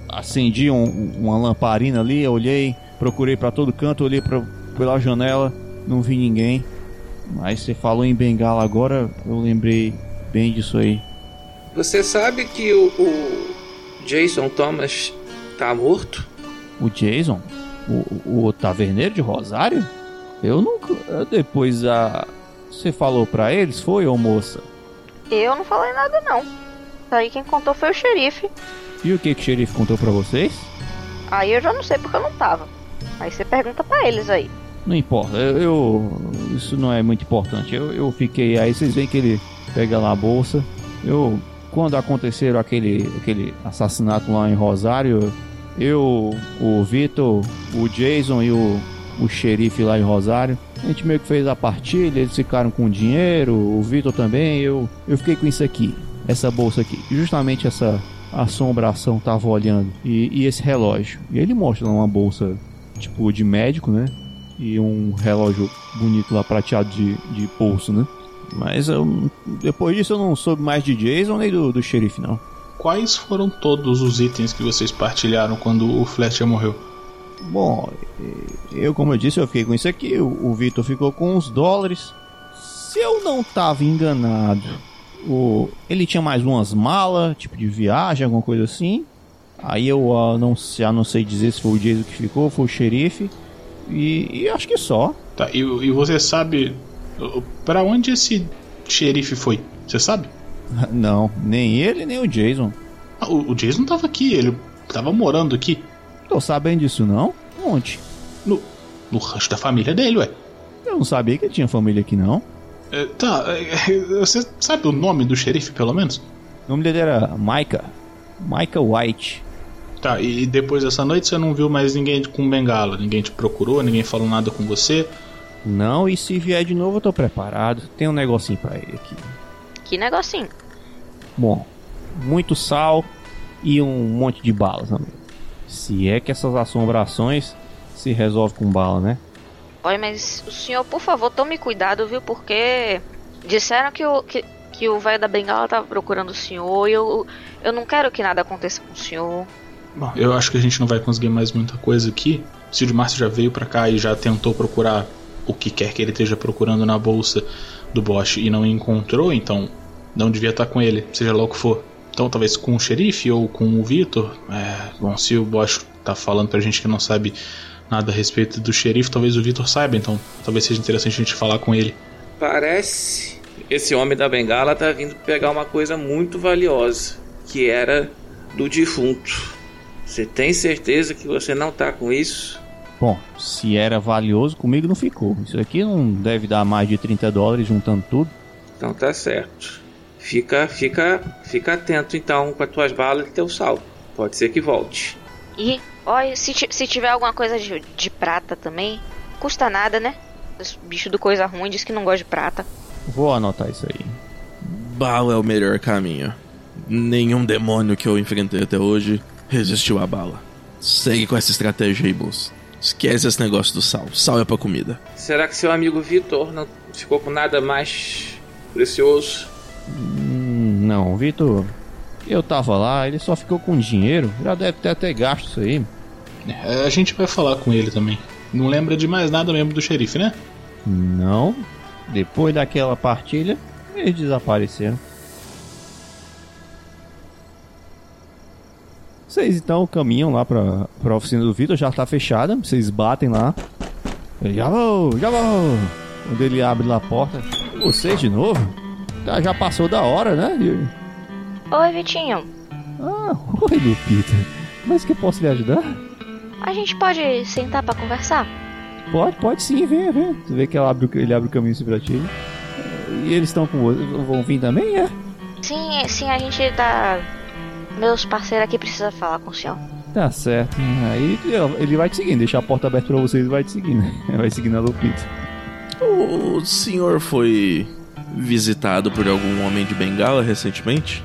acendi um, uma lamparina ali, olhei, procurei para todo canto, olhei pra, pela janela, não vi ninguém. Mas você falou em bengala agora, eu lembrei bem disso aí. Você sabe que o, o Jason Thomas tá morto? O Jason? O, o taverneiro de Rosário? Eu nunca. Depois a. Você falou pra eles, foi, ô moça? Eu não falei nada, não. Aí quem contou foi o xerife. E o que, que o xerife contou pra vocês? Aí eu já não sei porque eu não tava. Aí você pergunta pra eles aí. Não importa, eu, eu. isso não é muito importante. Eu, eu fiquei. Aí vocês veem que ele pega lá a bolsa. Eu. Quando aconteceram aquele, aquele assassinato lá em Rosário, eu, o Vitor, o Jason e o, o xerife lá em Rosário. A gente meio que fez a partilha, eles ficaram com dinheiro, o Vitor também, eu, eu fiquei com isso aqui, essa bolsa aqui. Justamente essa assombração tava olhando. E, e esse relógio. E ele mostra uma bolsa tipo de médico, né? E um relógio bonito lá prateado de, de pulso, né? Mas eu, depois disso eu não soube mais de Jason nem do, do xerife, não. Quais foram todos os itens que vocês partilharam quando o Fletcher morreu? Bom, eu, como eu disse, eu fiquei com isso aqui. O, o Vitor ficou com uns dólares. Se eu não tava enganado, o, ele tinha mais umas malas, tipo de viagem, alguma coisa assim. Aí eu uh, não, já não sei dizer se foi o Jason que ficou, foi o xerife. E, e acho que só. Tá, e, e você sabe para onde esse xerife foi? Você sabe? Não, nem ele, nem o Jason. Ah, o, o Jason tava aqui, ele tava morando aqui. Tô sabendo disso não? Onde? No, no rancho da família dele, ué. Eu não sabia que ele tinha família aqui não. É, tá, é, você sabe o nome do xerife, pelo menos? O nome dele era Micah. Micah White. Tá, e depois dessa noite você não viu mais ninguém com bengala? Ninguém te procurou, ninguém falou nada com você? Não, e se vier de novo eu tô preparado. Tem um negocinho pra ele aqui. Que negocinho? Bom, muito sal e um monte de balas também. Se é que essas assombrações se resolvem com bala, né? Olha, mas o senhor, por favor, tome cuidado, viu? Porque disseram que o que, que o velho da bengala tava procurando o senhor e eu, eu não quero que nada aconteça com o senhor. Bom, eu acho que a gente não vai conseguir mais muita coisa aqui. Se o Márcio já veio para cá e já tentou procurar o que quer que ele esteja procurando na bolsa do Bosch e não encontrou, então não devia estar com ele, seja lá o que for. Então, talvez com o xerife ou com o Vitor. É, bom, se o Bosch tá falando pra gente que não sabe nada a respeito do xerife, talvez o Vitor saiba, então talvez seja interessante a gente falar com ele. Parece esse homem da bengala tá vindo pegar uma coisa muito valiosa, que era do defunto. Você tem certeza que você não tá com isso? Bom, se era valioso, comigo não ficou. Isso aqui não deve dar mais de 30 dólares juntando tudo. Então tá certo. Fica, fica, fica atento então com as tuas balas e teu sal. Pode ser que volte. E, olha, se, se tiver alguma coisa de, de prata também, custa nada, né? Os bichos do coisa ruim diz que não gosta de prata. Vou anotar isso aí. Bala é o melhor caminho. Nenhum demônio que eu enfrentei até hoje resistiu à bala. Segue com essa estratégia aí, moço. Esquece esse negócio do sal. Sal é pra comida. Será que seu amigo Vitor não ficou com nada mais precioso? Hum, não, Vitor. Eu tava lá, ele só ficou com dinheiro. Já deve ter até gasto isso aí. É, a gente vai falar com ele também. Não lembra de mais nada mesmo do xerife, né? Não. Depois daquela partilha, eles desapareceram. Vocês então caminham lá pra, pra oficina do Vitor, já tá fechada. Vocês batem lá. Já vou, já vou. Quando ele abre lá a porta, vocês de novo? Tá, já passou da hora, né? Oi, Vitinho. Ah, oi, Lupita. Mas que eu posso lhe ajudar? A gente pode sentar pra conversar? Pode, pode sim, vem, vem. Você vê que ela abre, ele abre o caminho assim pra ti. E eles estão com você. Vão vir também, é? Sim, sim, a gente tá. Meus parceiros aqui precisam falar com o senhor. Tá certo. Aí ele vai te seguindo, deixa a porta aberta pra vocês e vai te seguindo. Vai seguindo a Lupita. O senhor foi visitado por algum homem de bengala recentemente?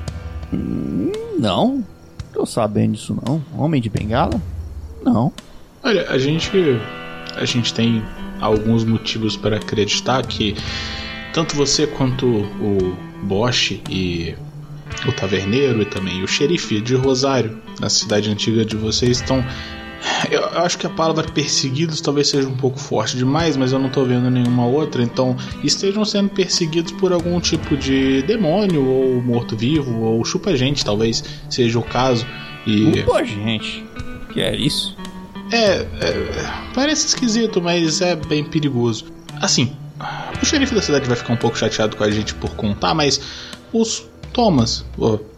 Hum, Não, tô sabendo disso não. Homem de bengala? Não. Olha, a gente. A gente tem alguns motivos para acreditar que tanto você quanto o Bosch e o taverneiro e também o xerife de Rosário, na cidade antiga de vocês, estão. Eu eu acho que a palavra perseguidos talvez seja um pouco forte demais, mas eu não tô vendo nenhuma outra, então estejam sendo perseguidos por algum tipo de demônio, ou morto-vivo, ou chupa-gente, talvez seja o caso. E. Pô, gente. Que é isso? É, é, parece esquisito, mas é bem perigoso. Assim, o xerife da cidade vai ficar um pouco chateado com a gente por contar, mas os Thomas,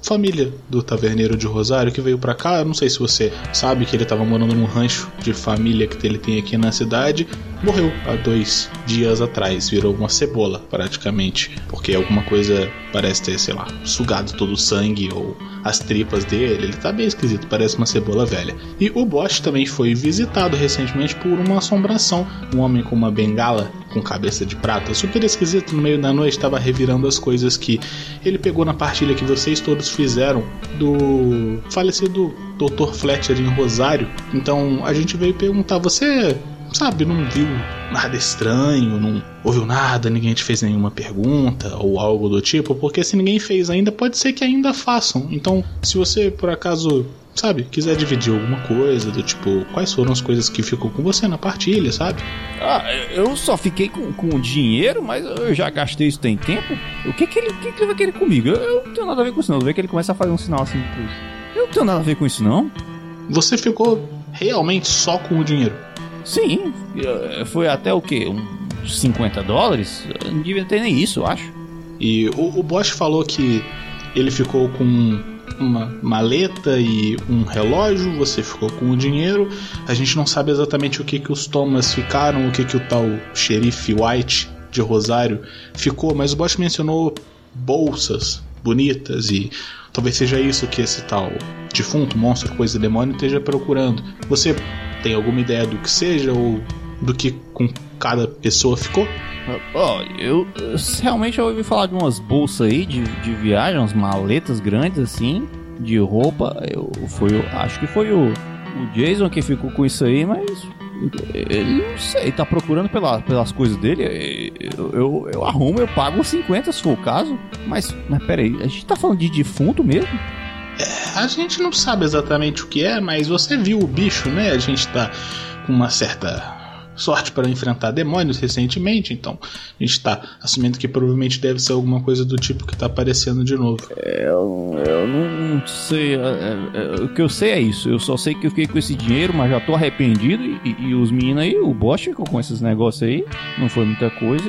família do taverneiro de Rosário que veio pra cá, eu não sei se você sabe que ele tava morando num rancho de família que ele tem aqui na cidade, morreu há dois dias atrás, virou uma cebola praticamente, porque alguma coisa parece ter, sei lá, sugado todo o sangue ou as tripas dele, ele tá bem esquisito, parece uma cebola velha. E o Bosch também foi visitado recentemente por uma assombração, um homem com uma bengala com cabeça de prata, super esquisito, no meio da noite estava revirando as coisas que ele pegou na partilha que vocês todos fizeram do falecido Dr. Fletcher em Rosário. Então a gente veio perguntar: você sabe, não viu nada estranho, não ouviu nada, ninguém te fez nenhuma pergunta ou algo do tipo? Porque se ninguém fez ainda, pode ser que ainda façam. Então, se você por acaso. Sabe, quiser dividir alguma coisa, do tipo, quais foram as coisas que ficou com você na partilha, sabe? Ah, eu só fiquei com, com o dinheiro, mas eu já gastei isso tem tempo. O que que ele, que que ele vai querer comigo? Eu, eu não tenho nada a ver com isso não. Vê que ele começa a fazer um sinal assim. Eu não tenho nada a ver com isso não. Você ficou realmente só com o dinheiro? Sim, eh, foi até o que? Uns 50 dólares? Não devia ter nem isso, eu acho. E o, o Bosch falou que ele ficou com uma maleta e um relógio, você ficou com o dinheiro. A gente não sabe exatamente o que, que os Thomas ficaram, o que, que o tal xerife White de Rosário ficou, mas o Bosch mencionou bolsas bonitas e talvez seja isso que esse tal defunto, monstro, coisa demônio esteja procurando. Você tem alguma ideia do que seja ou do que com cada pessoa ficou? Ó, eu, eu realmente eu ouvi falar de umas bolsas aí de, de viagem, umas maletas grandes assim, de roupa. Eu, foi, o- acho que foi o, o Jason que ficou com isso aí, mas ele não sei, tá procurando pela, pelas coisas dele. Eu, eu, eu arrumo, eu pago 50 se for o caso. Mas, mas peraí, a gente tá falando de defunto mesmo? A gente não sabe exatamente o que é, mas você viu o bicho, né? A gente tá com uma certa sorte para enfrentar demônios recentemente, então a gente tá assumindo que provavelmente deve ser alguma coisa do tipo que tá aparecendo de novo. Eu, eu não sei. é, é, é, o que eu sei é isso. Eu só sei que eu fiquei com esse dinheiro, mas já tô arrependido. E, e- os meninos aí, o Bosch ficou com esses negócios aí. Não foi muita coisa.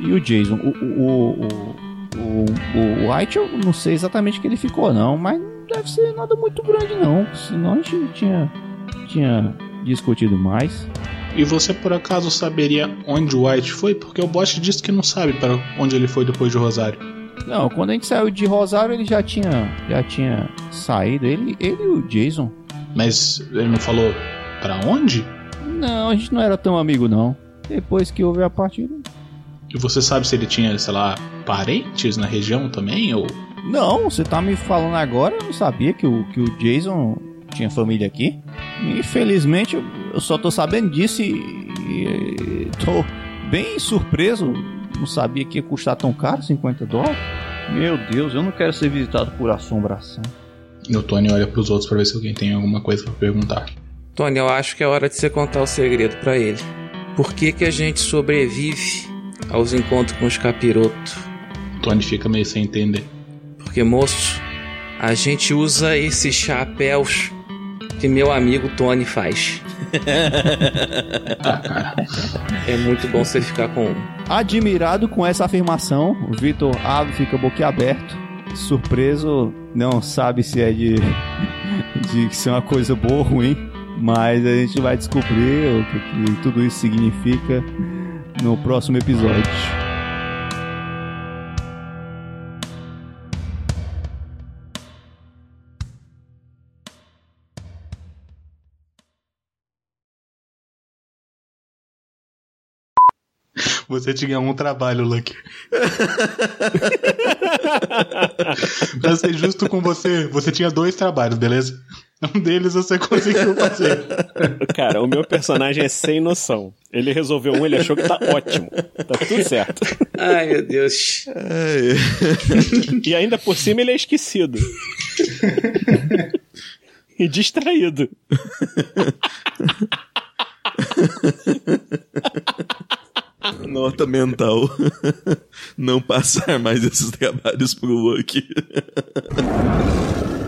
E o Jason, o, o, o, o, o, White, eu não sei exatamente que ele ficou, não. Mas deve ser nada muito grande, não. Senão a gente tinha, tinha discutido mais. E você por acaso saberia onde o White foi? Porque o Bosch disse que não sabe para onde ele foi depois de Rosário. Não, quando a gente saiu de Rosário, ele já tinha, já tinha saído. Ele, ele e o Jason. Mas ele não falou para onde? Não, a gente não era tão amigo, não. Depois que houve a partida. E você sabe se ele tinha, sei lá, parentes na região também? Ou. Não, você tá me falando agora, eu não sabia que o, que o Jason tinha família aqui. Infelizmente, eu- só tô sabendo disso e, e tô bem surpreso. Não sabia que ia custar tão caro, 50 dólares. Meu Deus, eu não quero ser visitado por assombração. E o Tony olha pros outros para ver se alguém tem alguma coisa para perguntar. Tony, eu acho que é hora de você contar o segredo pra ele. Por que que a gente sobrevive aos encontros com os capirotos? Tony fica meio sem entender. Porque, moço, a gente usa esses chapéus que meu amigo Tony faz. É muito bom você ficar com um. Admirado com essa afirmação, o Vitor abre fica boquiaberto. Surpreso, não sabe se é de, de ser uma coisa boa ou ruim, mas a gente vai descobrir o que, que tudo isso significa no próximo episódio. Você tinha um trabalho, Lucky. pra ser justo com você, você tinha dois trabalhos, beleza? Um deles você conseguiu fazer. Cara, o meu personagem é sem noção. Ele resolveu um, ele achou que tá ótimo. Tá tudo certo. Ai, meu Deus. E ainda por cima ele é esquecido. E distraído. Nota mental. Não passar mais esses trabalhos pro Lucky.